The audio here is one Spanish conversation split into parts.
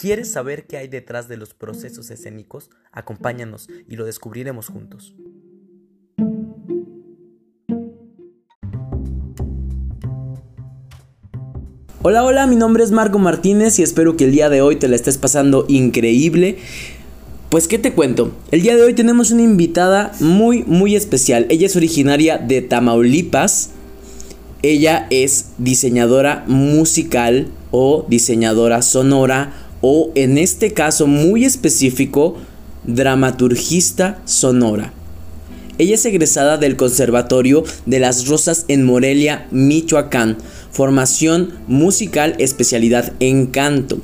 ¿Quieres saber qué hay detrás de los procesos escénicos? Acompáñanos y lo descubriremos juntos. Hola, hola, mi nombre es Marco Martínez y espero que el día de hoy te la estés pasando increíble. Pues, ¿qué te cuento? El día de hoy tenemos una invitada muy, muy especial. Ella es originaria de Tamaulipas. Ella es diseñadora musical o diseñadora sonora o en este caso muy específico, dramaturgista sonora. Ella es egresada del Conservatorio de las Rosas en Morelia, Michoacán, formación musical especialidad en canto.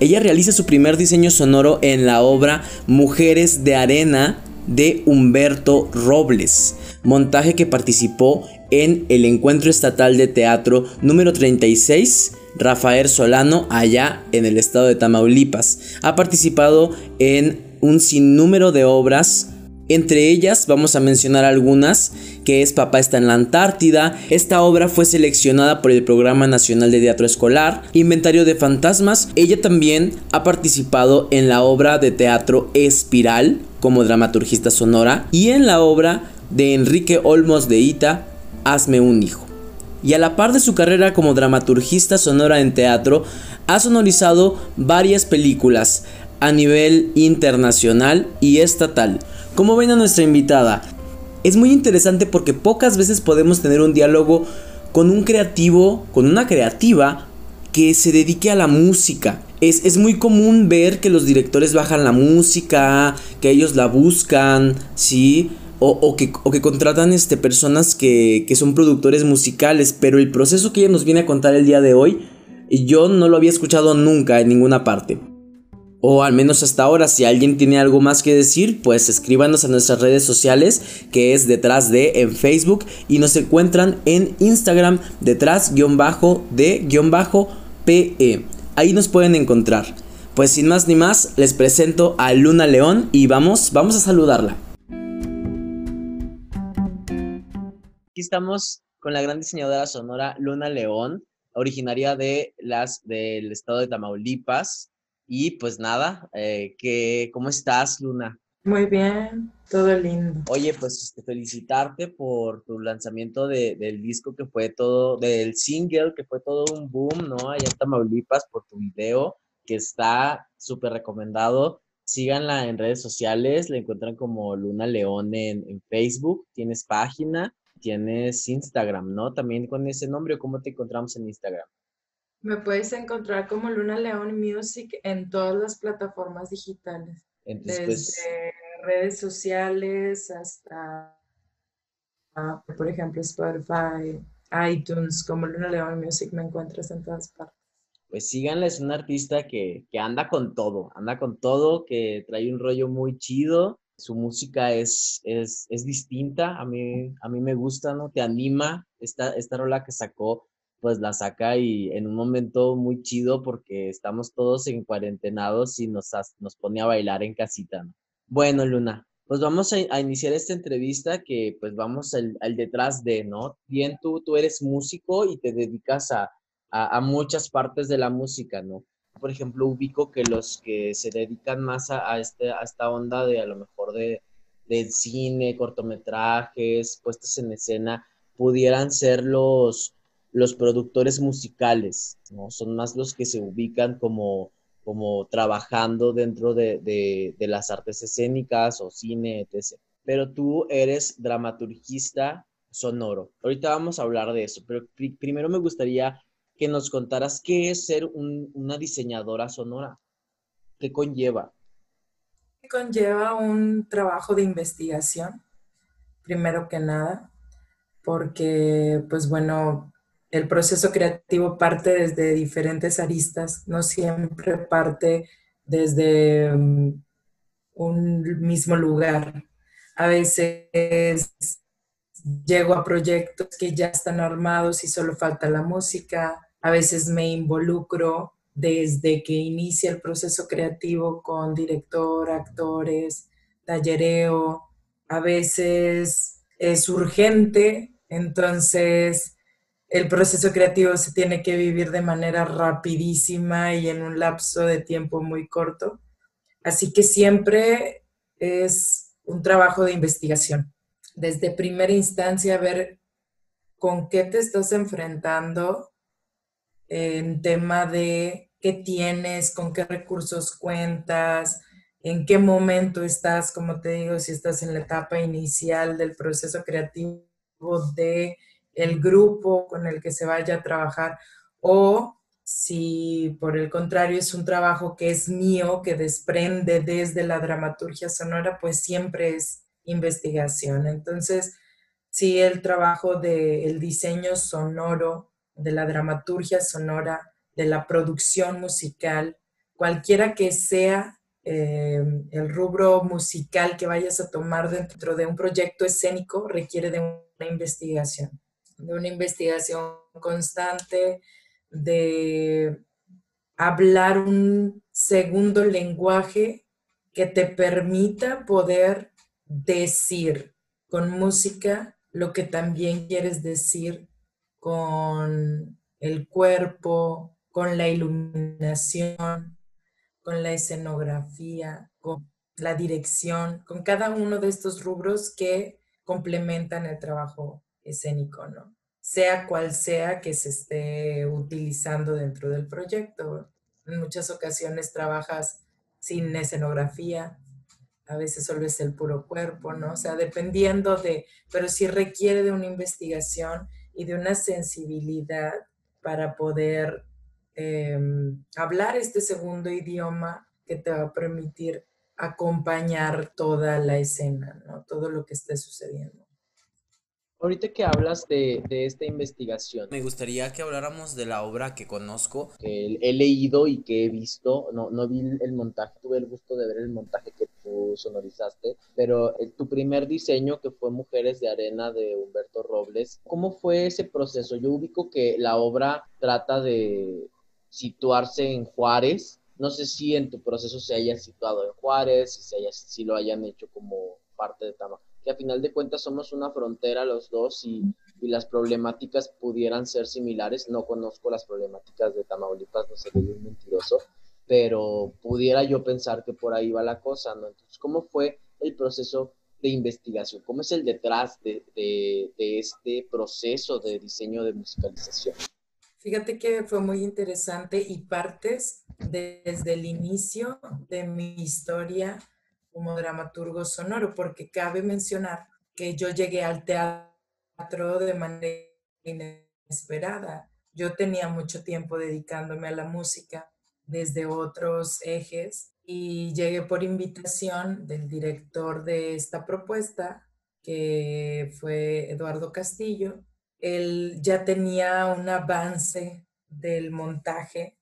Ella realiza su primer diseño sonoro en la obra Mujeres de Arena de Humberto Robles, montaje que participó en el Encuentro Estatal de Teatro número 36 Rafael Solano allá en el estado de Tamaulipas. Ha participado en un sinnúmero de obras entre ellas vamos a mencionar algunas, que es Papá está en la Antártida. Esta obra fue seleccionada por el Programa Nacional de Teatro Escolar, Inventario de Fantasmas. Ella también ha participado en la obra de teatro Espiral como dramaturgista sonora y en la obra de Enrique Olmos de Ita, Hazme un hijo. Y a la par de su carrera como dramaturgista sonora en teatro, ha sonorizado varias películas a nivel internacional y estatal. Como ven a nuestra invitada, es muy interesante porque pocas veces podemos tener un diálogo con un creativo, con una creativa que se dedique a la música. Es, es, muy común ver que los directores bajan la música, que ellos la buscan, ¿sí? O, que, o que, contratan este, personas que, que son productores musicales, pero el proceso que ella nos viene a contar el día de hoy, yo no lo había escuchado nunca en ninguna parte. O al menos hasta ahora, si alguien tiene algo más que decir, pues escríbanos a nuestras redes sociales, que es detrás de en Facebook, y nos encuentran en Instagram detrás-de-pe. Ahí nos pueden encontrar. Pues sin más ni más, les presento a Luna León y vamos, vamos a saludarla. Estamos con la gran diseñadora sonora Luna León, originaria de las del estado de Tamaulipas, y pues nada, eh, que, ¿cómo estás, Luna? Muy bien, todo lindo. Oye, pues este, felicitarte por tu lanzamiento de, del disco que fue todo, del single que fue todo un boom, ¿no? Allá en Tamaulipas por tu video, que está súper recomendado. Síganla en redes sociales, la encuentran como Luna León en, en, Facebook, tienes página, tienes Instagram, ¿no? También con ese nombre, ¿cómo te encontramos en Instagram? Me puedes encontrar como Luna León Music en todas las plataformas digitales. Pues desde redes sociales hasta, por ejemplo, Spotify, iTunes, como Luna León Music me encuentras en todas partes. Pues síganla, es una artista que, que anda con todo, anda con todo, que trae un rollo muy chido. Su música es, es, es distinta, a mí, a mí me gusta, ¿no? Te anima esta, esta rola que sacó pues la saca y en un momento muy chido porque estamos todos en cuarentenados y nos, nos pone a bailar en casita. Bueno, Luna, pues vamos a, iniciar esta entrevista que pues vamos al, detrás de, ¿no? Bien, tú, tú eres músico y te dedicas a, a, muchas partes de la música, ¿no? Por ejemplo, ubico que los que se dedican más a, este, a esta onda de a lo mejor de, del cine, cortometrajes, puestas en escena, pudieran ser los los productores musicales, ¿no? Son más los que se ubican como, como trabajando dentro de, las artes escénicas o cine, etc. Pero tú eres dramaturgista sonoro. Ahorita vamos a hablar de eso, pero primero me gustaría que nos contaras qué es ser una diseñadora sonora. ¿Qué conlleva? Conlleva un trabajo de investigación, primero que nada, porque, pues bueno, el proceso creativo parte desde diferentes aristas, no siempre parte desde mm, un mismo lugar. A veces llego a proyectos que ya están armados y solo falta la música. A veces me involucro desde que inicia el proceso creativo con director, actores, tallereo. A veces es urgente, entonces el proceso creativo se tiene que vivir de manera rapidísima y en un lapso de tiempo muy corto. Así que siempre es un trabajo de investigación. Desde primera instancia, ver con qué te estás enfrentando en tema de qué tienes, con qué recursos cuentas, en qué momento estás, como te digo, si estás en la etapa inicial del proceso creativo de el grupo con el que se vaya a trabajar o si por el contrario es un trabajo que es mío, que desprende desde la dramaturgia sonora, pues siempre es investigación. Entonces, si el trabajo del diseño sonoro, de la dramaturgia sonora, de la producción musical, cualquiera que sea eh, el rubro musical que vayas a tomar dentro de un proyecto escénico, requiere de una investigación de una investigación constante, de hablar un segundo lenguaje que te permita poder decir con música lo que también quieres decir con el cuerpo, con la iluminación, con la escenografía, con la dirección, con cada uno de estos rubros que complementan el trabajo escénico, ¿no? Sea cual sea que se esté utilizando dentro del proyecto. En muchas ocasiones trabajas sin escenografía, a veces solo es el puro cuerpo, ¿no? O sea, dependiendo de, pero sí requiere de una investigación y de una sensibilidad para poder em, hablar este segundo idioma que te va a permitir acompañar toda la escena, ¿no? Todo lo que esté sucediendo. Ahorita que hablas de, esta investigación. Me gustaría que habláramos de la obra que conozco. Que he leído y que he visto. No, no vi el montaje, tuve el gusto de ver el montaje que tú sonorizaste. Pero tu primer diseño, que fue Mujeres de Arena de Humberto Robles, ¿cómo fue ese proceso? Yo ubico que la obra trata de situarse en Juárez. No sé si en tu proceso se haya situado en Juárez, si, se haya, si lo hayan hecho como parte de Tama que a final de cuentas somos una frontera los dos y, las problemáticas pudieran ser similares. No conozco las problemáticas de Tamaulipas, no sería un mentiroso, pero pudiera yo pensar que por ahí va la cosa, ¿no? Entonces, ¿cómo fue el proceso de investigación? ¿Cómo es el detrás de, de este proceso de diseño de musicalización? Fíjate que fue muy interesante y partes desde el inicio de mi historia como dramaturgo sonoro, porque cabe mencionar que yo llegué al teatro de manera inesperada. Yo tenía mucho tiempo dedicándome a la música desde otros ejes y llegué por invitación del director de esta propuesta, que fue Eduardo Castillo. Él ya tenía un avance del montaje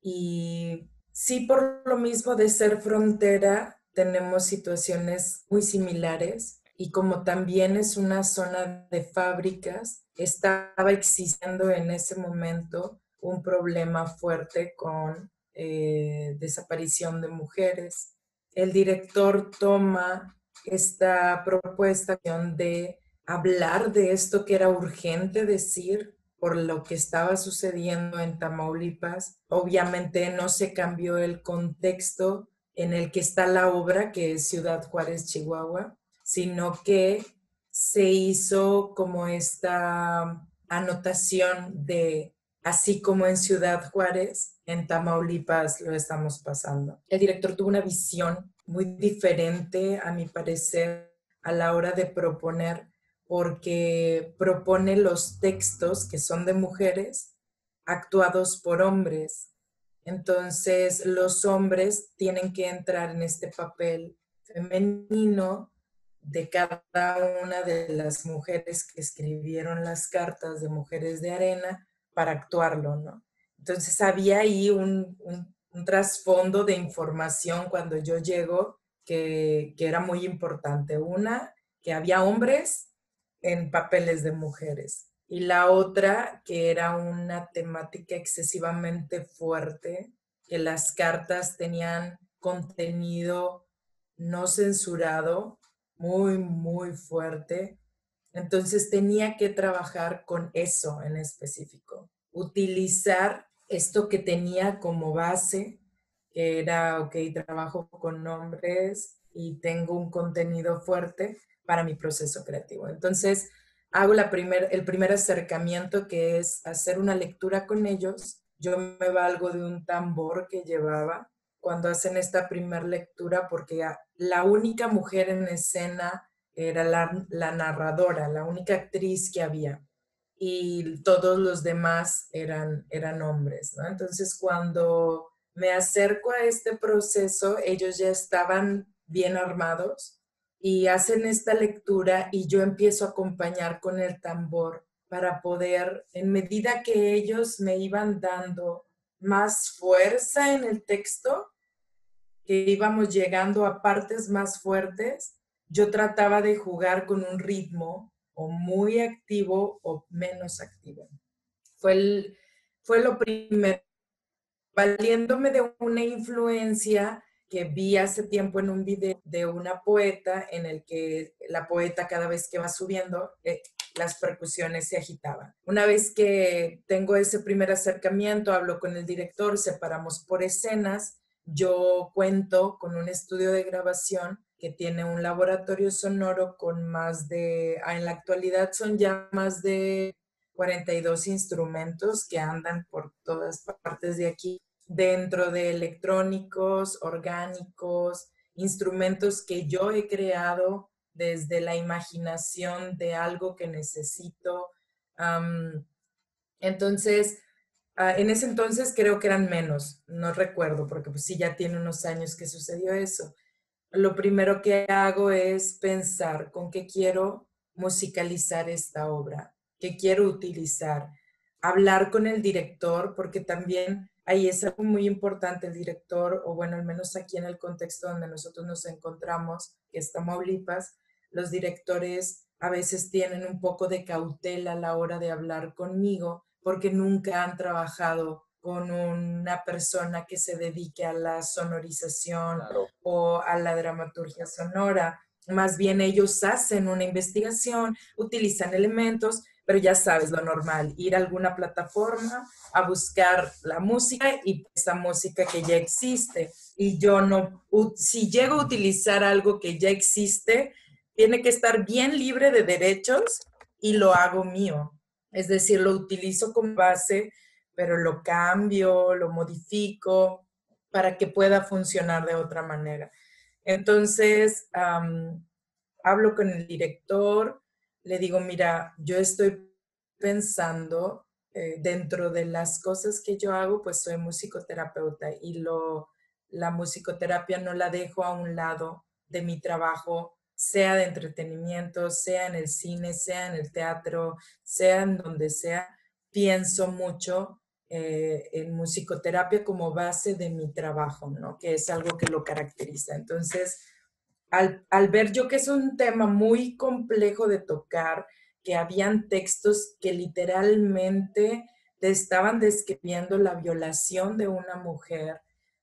y sí por lo mismo de ser frontera, tenemos situaciones muy similares y como también es una zona de fábricas, estaba existiendo en ese momento un problema fuerte con eh, desaparición de mujeres. El director toma esta propuesta de hablar de esto que era urgente decir por lo que estaba sucediendo en Tamaulipas. Obviamente no se cambió el contexto en el que está la obra, que es Ciudad Juárez, Chihuahua, sino que se hizo como esta anotación de, así como en Ciudad Juárez, en Tamaulipas lo estamos pasando. El director tuvo una visión muy diferente, a mi parecer, a la hora de proponer, porque propone los textos que son de mujeres actuados por hombres entonces, los hombres tienen que entrar en este papel femenino de cada una de las mujeres que escribieron las cartas de Mujeres de Arena para actuarlo, ¿no? Entonces, había ahí un, trasfondo de información cuando yo llego que, era muy importante. Una, que había hombres en papeles de mujeres y la otra que era una temática excesivamente fuerte, que las cartas tenían contenido no censurado, muy, muy fuerte. Entonces tenía que trabajar con eso en específico, utilizar esto que tenía como base, que era, ok, trabajo con nombres y tengo un contenido fuerte para mi proceso creativo. Entonces, hago la primer, el primer acercamiento que es hacer una lectura con ellos. Yo me valgo de un tambor que llevaba cuando hacen esta primera lectura porque la única mujer en escena era la, la, narradora, la única actriz que había y todos los demás eran, eran hombres. Entonces cuando me acerco a este proceso, ellos ya estaban bien armados y hacen esta lectura y yo empiezo a acompañar con el tambor para poder, en medida que ellos me iban dando más fuerza en el texto, que íbamos llegando a partes más fuertes, yo trataba de jugar con un ritmo o muy activo o menos activo. Fue, fue lo primero, valiéndome de una influencia que vi hace tiempo en un video de una poeta en el que la poeta cada vez que va subiendo, eh, las percusiones se agitaban. Una vez que tengo ese primer acercamiento, hablo con el director, separamos por escenas, yo cuento con un estudio de grabación que tiene un laboratorio sonoro con más de, ah, en la actualidad son ya más de 42 instrumentos que andan por todas partes de aquí dentro de electrónicos, orgánicos, instrumentos que yo he creado desde la imaginación de algo que necesito. entonces, ah, en ese entonces creo que eran menos, no recuerdo, porque pues sí, ya tiene unos años que sucedió eso. Lo primero que hago es pensar con qué quiero musicalizar esta obra, qué quiero utilizar, hablar con el director, porque también ahí es algo muy importante el director, o bueno, al menos aquí en el contexto donde nosotros nos encontramos, que es Tamaulipas, los directores a veces tienen un poco de cautela a la hora de hablar conmigo porque nunca han trabajado con una persona que se dedique a la sonorización o a la dramaturgia sonora. Más bien ellos hacen una investigación, utilizan elementos, pero ya sabes lo normal, ir a alguna plataforma a buscar la música y esa música que ya existe. Y yo no, si llego a utilizar algo que ya existe, tiene que estar bien libre de derechos y lo hago mío. Es decir, lo utilizo como base, pero lo cambio, lo modifico para que pueda funcionar de otra manera. Entonces, hablo con el director, le digo, mira, yo estoy pensando eh, dentro de las cosas que yo hago, pues soy musicoterapeuta y lo, la musicoterapia no la dejo a un lado de mi trabajo, sea de entretenimiento, sea en el cine, sea en el teatro, sea en donde sea. Pienso mucho eh, en musicoterapia como base de mi trabajo, ¿no? Que es algo que lo caracteriza. Entonces, al, ver yo que es un tema muy complejo de tocar, que habían textos que literalmente te estaban describiendo la violación de una mujer,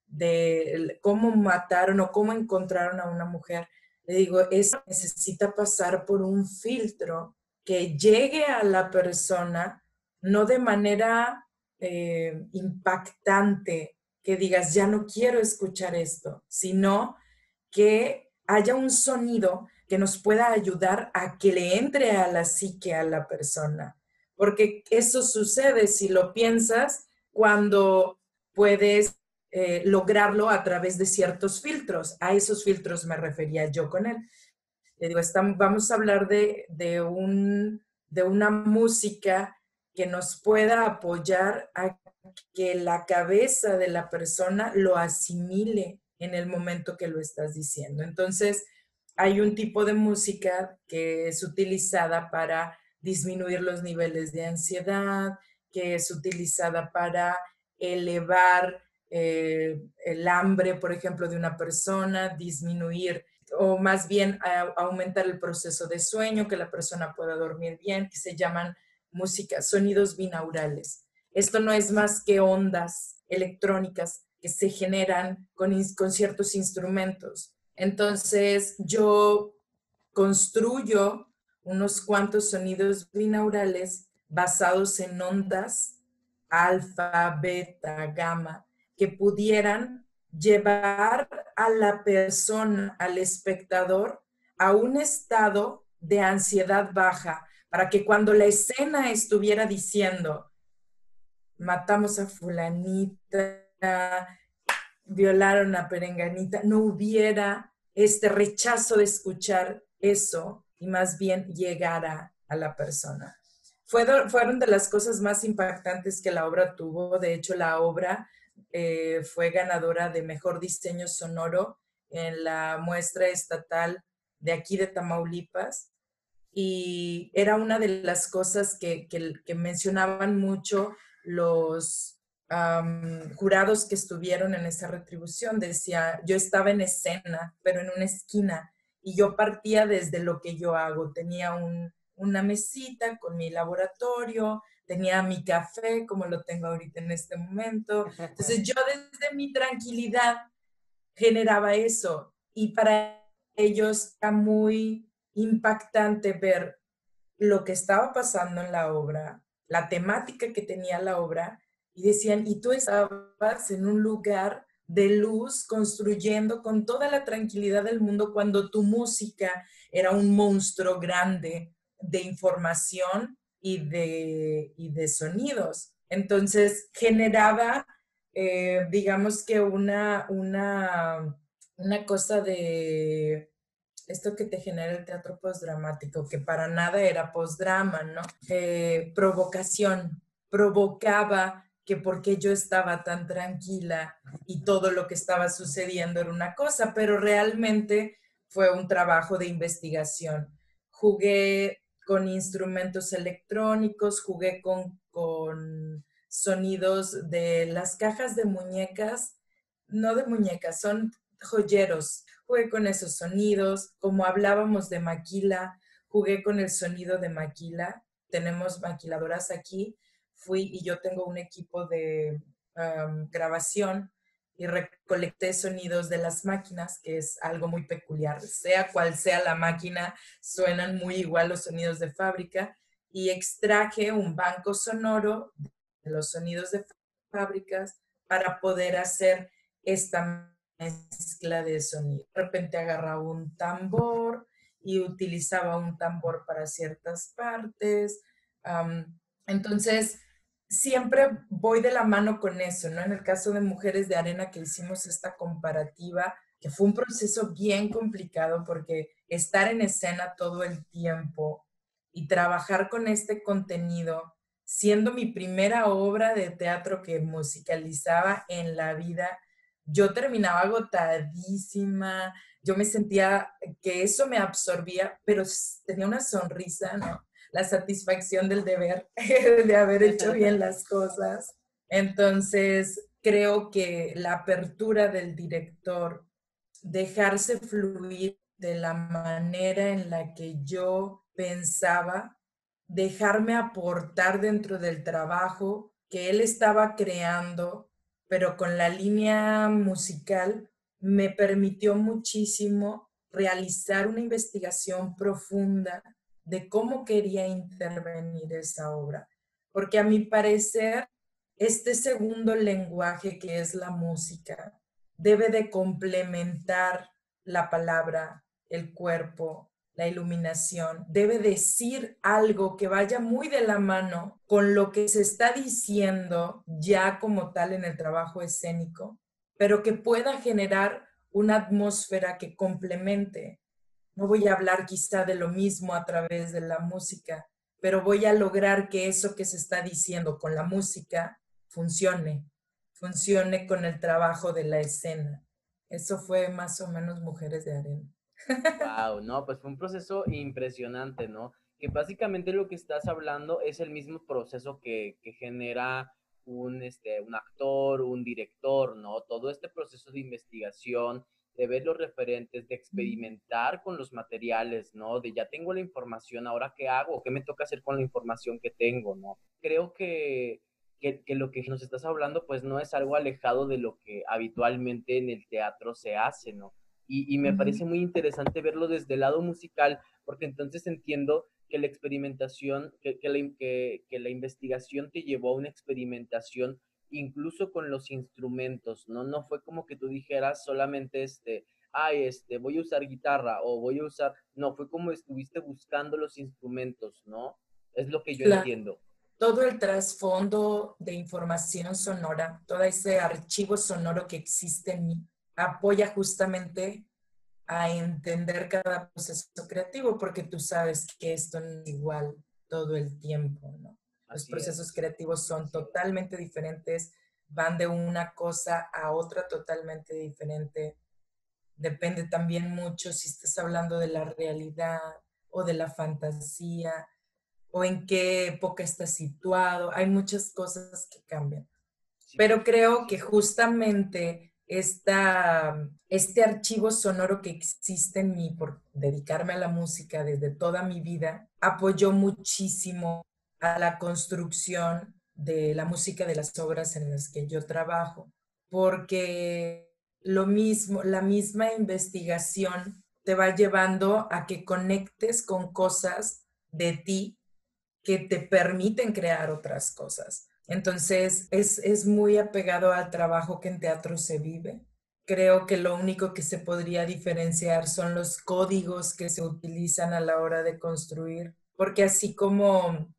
de cómo mataron o cómo encontraron a una mujer, le digo, eso necesita pasar por un filtro que llegue a la persona, no de manera eh, impactante, que digas, ya no quiero escuchar esto, sino que haya un sonido que nos pueda ayudar a que le entre a la psique a la persona. Porque eso sucede, si lo piensas, cuando puedes eh, lograrlo a través de ciertos filtros. A esos filtros me refería yo con él. Le digo, vamos a hablar de, de, un, de una música que nos pueda apoyar a que la cabeza de la persona lo asimile en el momento que lo estás diciendo. Entonces, hay un tipo de música que es utilizada para disminuir los niveles de ansiedad, que es utilizada para elevar eh, el hambre, por ejemplo, de una persona, disminuir o más bien aumentar el proceso de sueño, que la persona pueda dormir bien, que se llaman música, sonidos binaurales. Esto no es más que ondas electrónicas que se generan con, con ciertos instrumentos. Entonces yo construyo unos cuantos sonidos binaurales basados en ondas alfa, beta, gamma, que pudieran llevar a la persona, al espectador, a un estado de ansiedad baja, para que cuando la escena estuviera diciendo, matamos a fulanita, violaron a perenganita, no hubiera este rechazo de escuchar eso y más bien llegara a la persona. Fueron, fueron de las cosas más impactantes que la obra tuvo. De hecho, la obra eh, fue ganadora de mejor diseño sonoro en la muestra estatal de aquí de Tamaulipas. Y era una de las cosas que, mencionaban mucho los jurados que estuvieron en esa retribución. Decía, yo estaba en escena, pero en una esquina, y yo partía desde lo que yo hago. Tenía un, una mesita con mi laboratorio, tenía mi café como lo tengo ahorita en este momento. Entonces yo desde mi tranquilidad generaba eso y para ellos era muy impactante ver lo que estaba pasando en la obra, la temática que tenía la obra y decían, y tú estabas en un lugar de luz construyendo con toda la tranquilidad del mundo cuando tu música era un monstruo grande de información y de, de sonidos. Entonces generaba, eh, digamos que una, una, una cosa de esto que te genera el teatro postdramático, que para nada era postdrama, ¿no? Eh, provocación, provocaba que porque yo estaba tan tranquila y todo lo que estaba sucediendo era una cosa, pero realmente fue un trabajo de investigación. Jugué con instrumentos electrónicos, jugué con, con sonidos de las cajas de muñecas, no de muñecas, son joyeros. Jugué con esos sonidos, como hablábamos de maquila, jugué con el sonido de maquila. Tenemos maquiladoras aquí. Fui y yo tengo un equipo de grabación y recolecté sonidos de las máquinas, que es algo muy peculiar. Sea cual sea la máquina, suenan muy igual los sonidos de fábrica y extraje un banco sonoro de los sonidos de fábricas para poder hacer esta mezcla de sonido. De repente agarraba un tambor y utilizaba un tambor para ciertas partes. entonces, siempre voy de la mano con eso, ¿no? En el caso de Mujeres de Arena que hicimos esta comparativa, que fue un proceso bien complicado porque estar en escena todo el tiempo y trabajar con este contenido, siendo mi primera obra de teatro que musicalizaba en la vida, yo terminaba agotadísima, yo me sentía que eso me absorbía, pero tenía una sonrisa, ¿no? la satisfacción del deber, de haber hecho bien las cosas. Entonces, creo que la apertura del director, dejarse fluir de la manera en la que yo pensaba, dejarme aportar dentro del trabajo que él estaba creando, pero con la línea musical, me permitió muchísimo realizar una investigación profunda de cómo quería intervenir esa obra. Porque a mi parecer, este segundo lenguaje que es la música debe de complementar la palabra, el cuerpo, la iluminación, debe decir algo que vaya muy de la mano con lo que se está diciendo ya como tal en el trabajo escénico, pero que pueda generar una atmósfera que complemente no voy a hablar quizá de lo mismo a través de la música, pero voy a lograr que eso que se está diciendo con la música funcione, funcione con el trabajo de la escena. Eso fue más o menos Mujeres de Arena. Wow, no, pues fue un proceso impresionante, ¿no? Que básicamente lo que estás hablando es el mismo proceso que, que genera un, este, un actor, un director, ¿no? Todo este proceso de investigación, de ver los referentes, de experimentar con los materiales, ¿no? De ya tengo la información, ahora qué hago, qué me toca hacer con la información que tengo, ¿no? Creo que, que, lo que nos estás hablando, pues no es algo alejado de lo que habitualmente en el teatro se hace, ¿no? Y, y me parece muy interesante verlo desde el lado musical, porque entonces entiendo que la experimentación, que, que, la, que, que la investigación te llevó a una experimentación incluso con los instrumentos, ¿no? No fue como que tú dijeras solamente este, ay, este, voy a usar guitarra o voy a usar, no, fue como estuviste buscando los instrumentos, ¿no? Es lo que yo entiendo. Todo el trasfondo de información sonora, todo ese archivo sonoro que existe en mí, apoya justamente a entender cada proceso creativo, porque tú sabes que esto no es igual todo el tiempo, ¿no? Los procesos creativos son totalmente diferentes, van de una cosa a otra totalmente diferente. Depende también mucho si estás hablando de la realidad o de la fantasía o en qué época estás situado. Hay muchas cosas que cambian. Pero creo que justamente esta, este archivo sonoro que existe en mí por dedicarme a la música desde toda mi vida apoyó muchísimo a la construcción de la música de las obras en las que yo trabajo, porque lo mismo, la misma investigación te va llevando a que conectes con cosas de ti que te permiten crear otras cosas. Entonces, es, es muy apegado al trabajo que en teatro se vive. Creo que lo único que se podría diferenciar son los códigos que se utilizan a la hora de construir, porque así como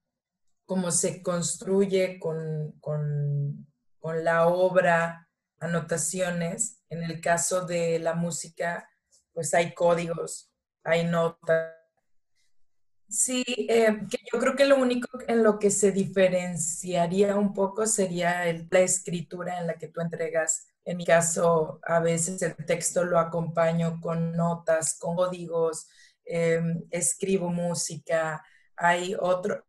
cómo se construye con, con, con, la obra, anotaciones. En el caso de la música, pues hay códigos, hay notas. Sí, eh, creo que lo único en lo que se diferenciaría un poco sería el, la escritura en la que tú entregas. En mi caso, a veces el texto lo acompaño con notas, con códigos, eh, escribo música. Hay otros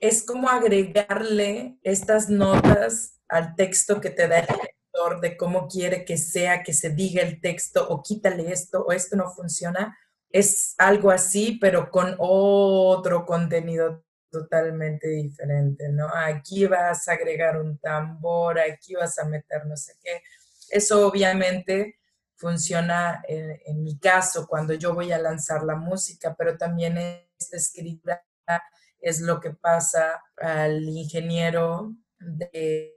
es como agregarle estas notas al texto que te da el lector de cómo quiere que sea, que se diga el texto, o quítale esto, o esto no funciona. Es algo así, pero con otro contenido totalmente diferente, ¿no? Aquí vas a agregar un tambor, aquí vas a meter no sé qué. Eso obviamente funciona en, mi caso cuando yo voy a lanzar la música, pero también esta escritura es lo que pasa al ingeniero de,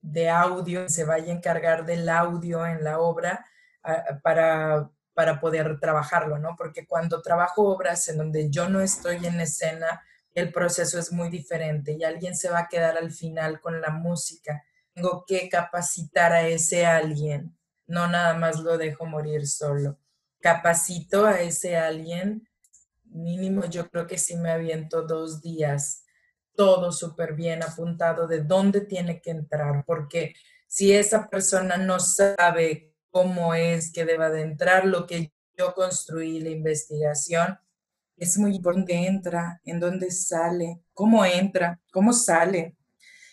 de, audio, se vaya a encargar del audio en la obra para, para poder trabajarlo, ¿no? Porque cuando trabajo obras en donde yo no estoy en escena, el proceso es muy diferente y alguien se va a quedar al final con la música. Tengo que capacitar a ese alguien, no nada más lo dejo morir solo. Capacito a ese alguien mínimo yo creo que sí me aviento dos días, todo súper bien apuntado de dónde tiene que entrar, porque si esa persona no sabe cómo es que deba de entrar, lo que yo construí, la investigación, es muy importante entra, en dónde sale, cómo entra, cómo sale.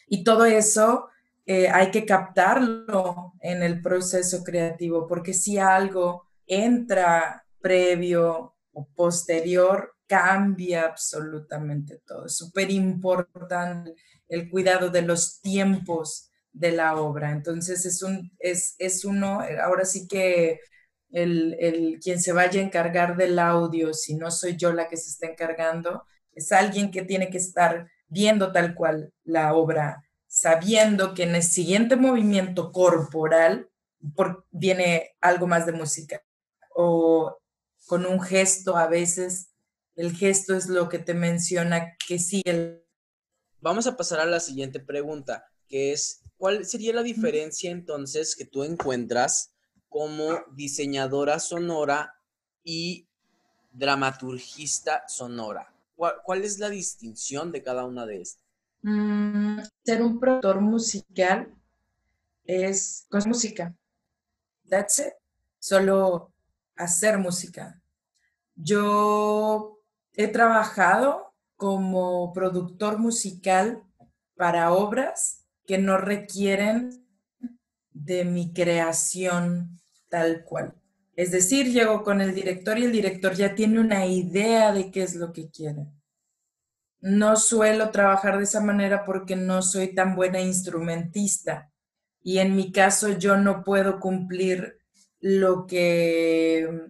Y todo eso eh, hay que captarlo en el proceso creativo, porque si algo entra previo o posterior cambia absolutamente todo. Es súper importante el cuidado de los tiempos de la obra. Entonces es, un, es, es uno, ahora sí que el, el, quien se vaya a encargar del audio, si no soy yo la que se está encargando, es alguien que tiene que estar viendo tal cual la obra, sabiendo que en el siguiente movimiento corporal por, viene algo más de música o con un gesto a veces. El gesto es lo que te menciona que sí. Vamos a pasar a la siguiente pregunta, que es, ¿cuál sería la diferencia entonces que tú encuentras como diseñadora sonora y dramaturgista sonora? ¿Cuál, es la distinción de cada una de estas? Mm, ser un productor musical es con música. That's it. Solo hacer música. Yo he trabajado como productor musical para obras que no requieren de mi creación tal cual. Es decir, llego con el director y el director ya tiene una idea de qué es lo que quiere. No suelo trabajar de esa manera porque no soy tan buena instrumentista y en mi caso yo no puedo cumplir lo que,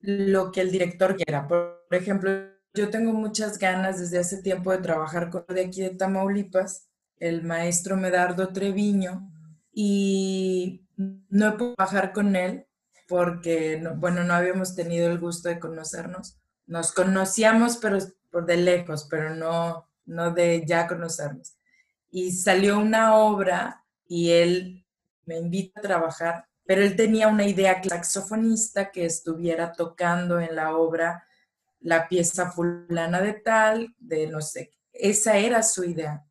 lo que el director quiera. Por ejemplo, yo tengo muchas ganas desde hace tiempo de trabajar con de aquí de Tamaulipas, el maestro Medardo Treviño, y no he podido trabajar con él porque, bueno, no habíamos tenido el gusto de conocernos. Nos conocíamos, pero por de lejos, pero no, no de ya conocernos. Y salió una obra y él me invita a trabajar, pero él tenía una idea saxofonista que estuviera tocando en la obra la pieza fulana de tal, de no sé. Esa era su idea.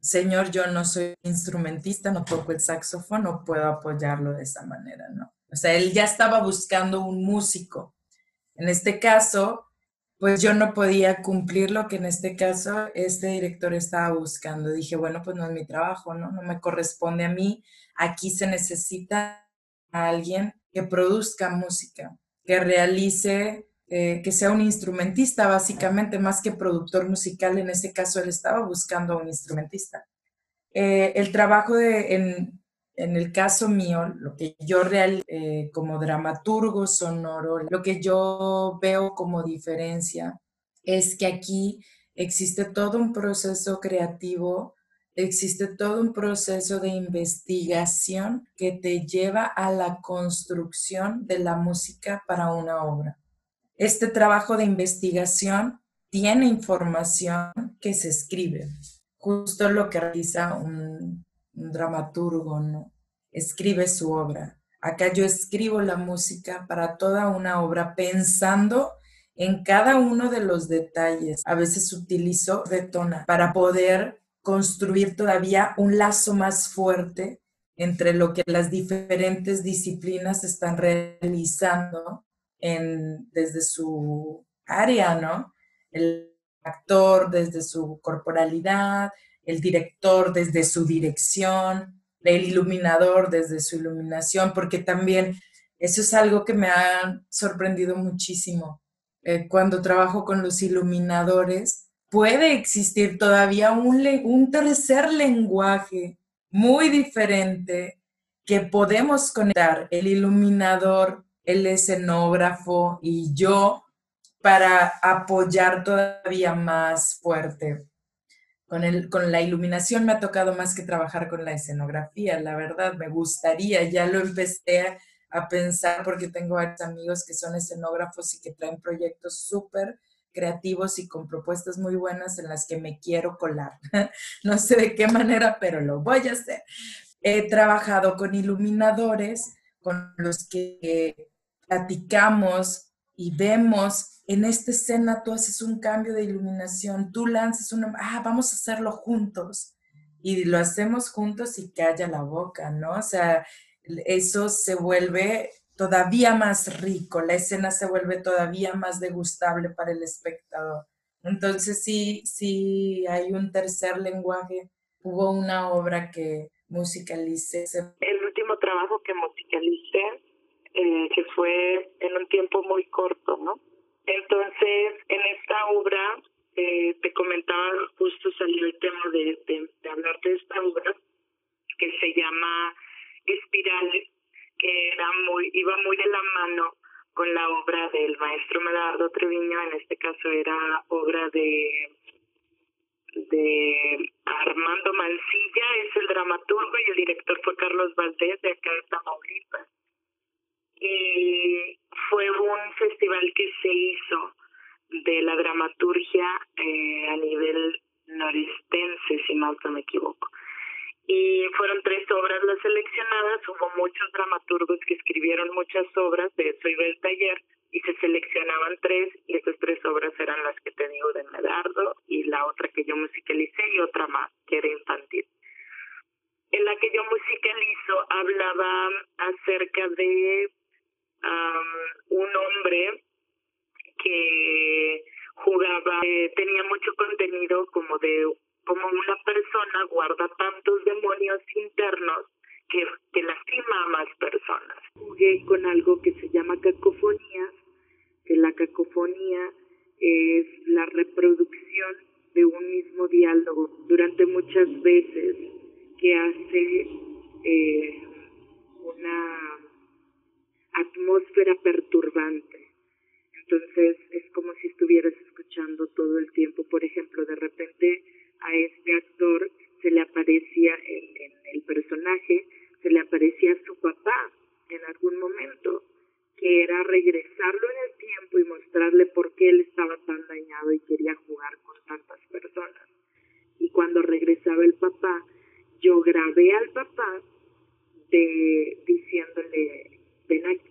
Señor, yo no soy instrumentista, no toco el saxofón, no puedo apoyarlo de esa manera, ¿no? O sea, él ya estaba buscando un músico. En este caso, pues yo no podía cumplir lo que en este caso este director estaba buscando. Dije, bueno, pues no es mi trabajo, ¿no? No me corresponde a mí. Aquí se necesita a alguien que produzca música, que realice eh, que sea un instrumentista, básicamente, más que productor musical. En ese caso, él estaba buscando a un instrumentista. Eh, el trabajo de, en, en, el caso mío, lo que yo real eh, como dramaturgo sonoro, lo que yo veo como diferencia es que aquí existe todo un proceso creativo, existe todo un proceso de investigación que te lleva a la construcción de la música para una obra. Este trabajo de investigación tiene información que se escribe, justo lo que realiza un, dramaturgo, ¿no? Escribe su obra. Acá yo escribo la música para toda una obra pensando en cada uno de los detalles. A veces utilizo retona para poder construir todavía un lazo más fuerte entre lo que las diferentes disciplinas están realizando desde su área, ¿no? El actor desde su corporalidad, el director desde su dirección, el iluminador desde su iluminación, porque también eso es algo que me ha sorprendido muchísimo. Eh, cuando trabajo con los iluminadores, puede existir todavía un tercer lenguaje muy diferente que podemos conectar el iluminador el escenógrafo y yo para apoyar todavía más fuerte. Con, el, con la iluminación me ha tocado más que trabajar con la escenografía, la verdad, me gustaría, ya lo empecé a pensar porque tengo varios amigos que son escenógrafos y que traen proyectos súper creativos y con propuestas muy buenas en las que me quiero colar. no sé de qué manera, pero lo voy a hacer. He trabajado con iluminadores con los que platicamos y vemos en esta escena, tú haces un cambio de iluminación, tú lanzas una, ah, vamos a hacerlo juntos. Y lo hacemos juntos y calla la boca, ¿no? O sea, eso se vuelve todavía más rico, la escena se vuelve todavía más degustable para el espectador. Entonces sí, sí hay un tercer lenguaje. Hubo una obra que musicalicé. El último trabajo que musicalicé eh, que fue en un tiempo muy corto, ¿no? Entonces, en esta obra, eh, te comentaba, justo salió el tema de, de, de hablar de esta obra, que se llama Espirales, que era muy, iba muy de la mano con la obra del maestro Medardo Treviño, en este caso era obra de de Armando Mancilla, es el dramaturgo y el director fue Carlos Valdés de acá de Tamaulipas y fue un festival que se hizo de la dramaturgia eh, a nivel noristense, si mal no me equivoco. Y fueron tres obras las seleccionadas, hubo muchos dramaturgos que escribieron muchas obras, de eso iba el taller, y se seleccionaban tres, y esas tres obras eran las que te digo de Medardo, y la otra que yo musicalicé, y otra más, que era infantil. En la que yo musicalizo hablaba acerca de un hombre que jugaba, tenía mucho contenido como de como una persona guarda tantos demonios internos que, que lastima a más personas. Jugué con algo que se llama cacofonía, que la cacofonía es la reproducción de un mismo diálogo durante muchas veces que hace eh, una atmósfera perturbante. Entonces es como si estuvieras escuchando todo el tiempo. Por ejemplo, de repente a este actor se le aparecía en, el personaje, se le aparecía a su papá en algún momento, que era regresarlo en el tiempo y mostrarle por qué él estaba tan dañado y quería jugar con tantas personas. Y cuando regresaba el papá, yo grabé al papá de diciéndole ven aquí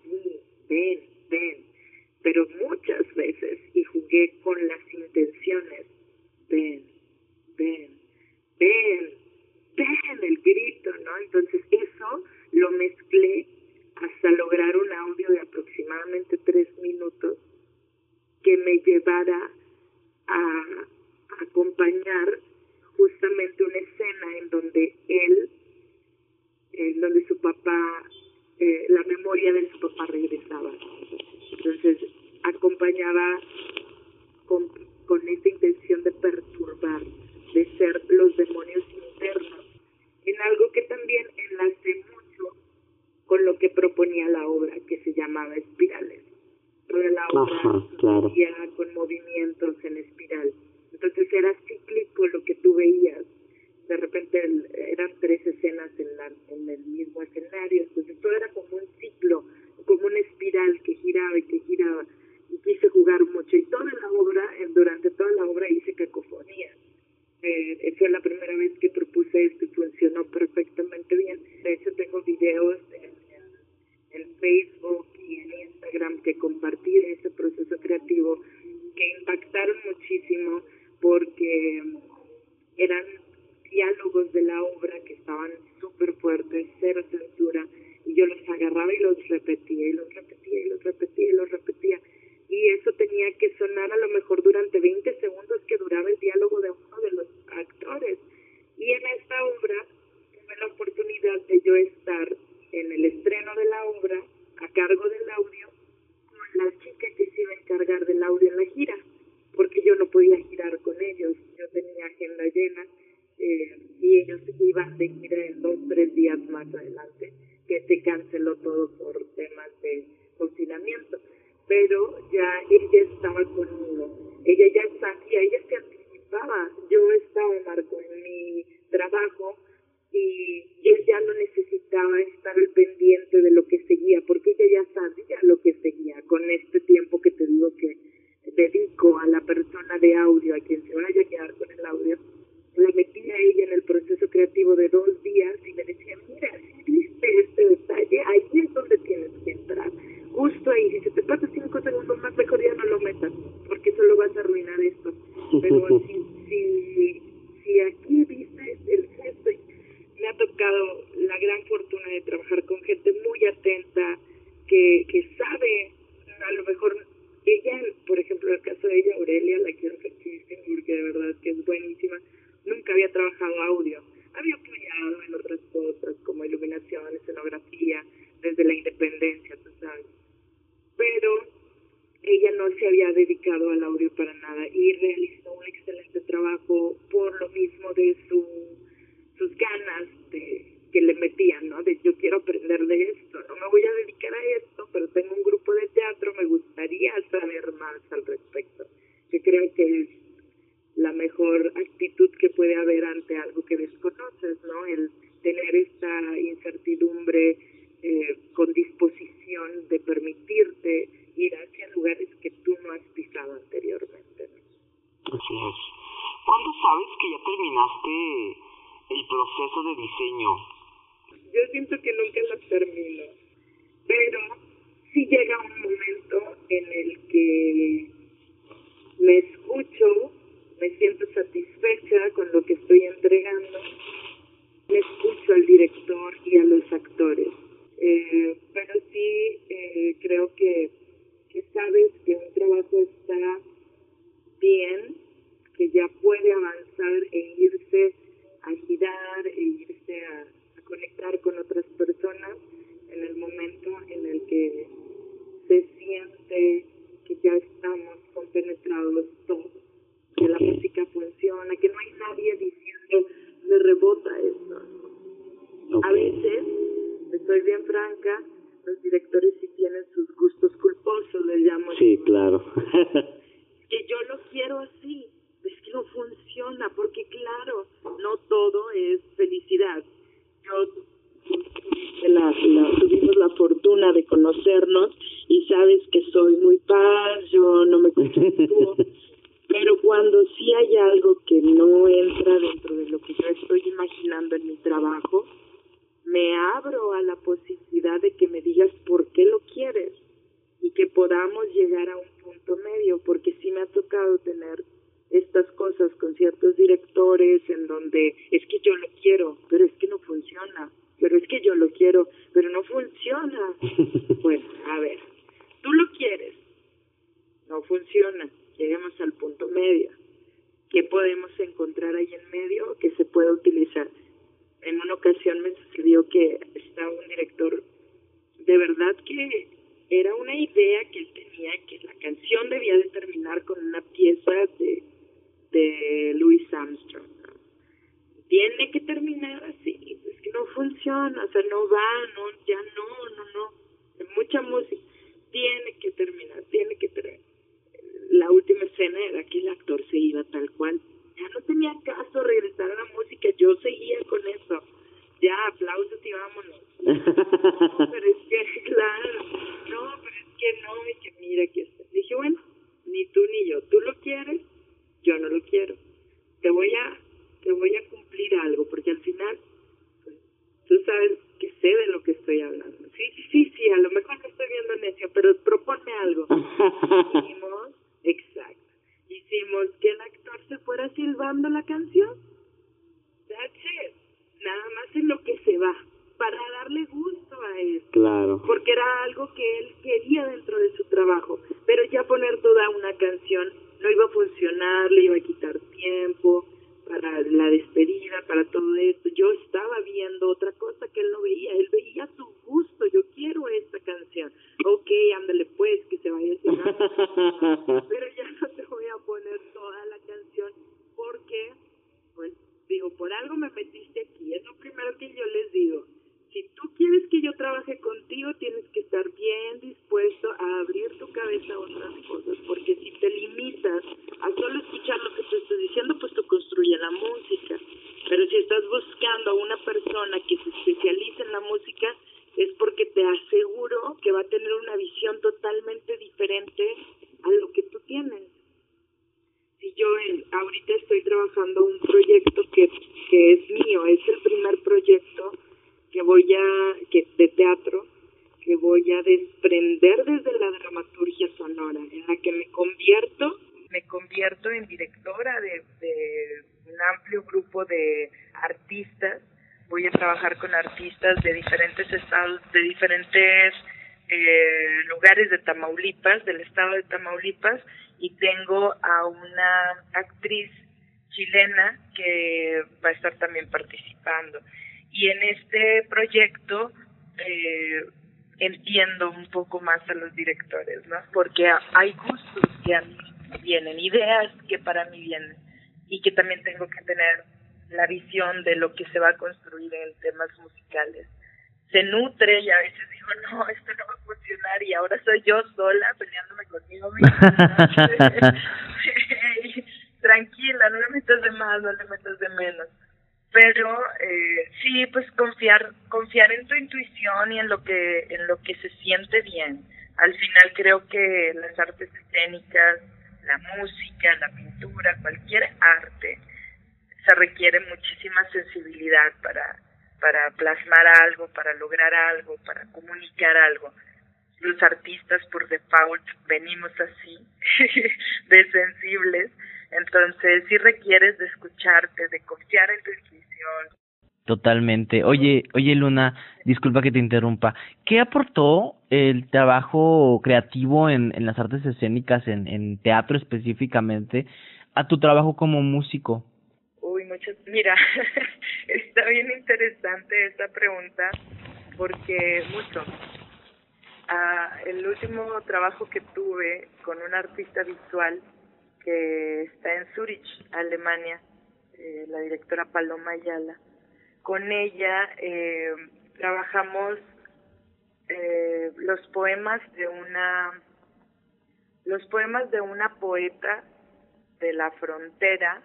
todo por temas de confinamiento, pero ya ella estaba conmigo, ella ya sabía, ella se anticipaba, yo estaba Marco en mi trabajo y él ya no necesitaba estar al pendiente de lo que seguía, porque ella ya sabía lo que seguía. Con este tiempo que te digo que dedico a la persona de audio, a quien se vaya a quedar con que no, y que mira, que Tamaulipas, del estado de Tamaulipas, y tengo a una actriz chilena que va a estar también participando. Y en este proyecto eh, entiendo un poco más a los directores, ¿no? Porque hay gustos que a mí vienen, ideas que para mí vienen, y que también tengo que tener la visión de lo que se va a construir en temas musicales. Se nutre y a veces dijo, no, esto no va a funcionar y ahora soy yo sola peleándome conmigo misma. Tranquila, no le metas de más, no le metas de menos. Pero eh, sí, pues confiar, confiar en tu intuición y en lo que, en lo que se siente bien. Al final creo que las artes escénicas, la música, la pintura, cualquier arte, se requiere muchísima sensibilidad para para plasmar algo, para lograr algo, para comunicar algo. Los artistas por default venimos así, de sensibles, entonces sí requieres de escucharte, de confiar en tu intuición. Totalmente. Oye, oye Luna, disculpa que te interrumpa. ¿Qué aportó el trabajo creativo en, en las artes escénicas, en, en teatro específicamente, a tu trabajo como músico? Uy, muchas. Mira, está bien interesante esta pregunta porque mucho. Ah, el último trabajo que tuve con un artista visual que está en Zurich, Alemania, eh, la directora Paloma Ayala, con ella eh, trabajamos eh, los poemas de una los poemas de una poeta de la frontera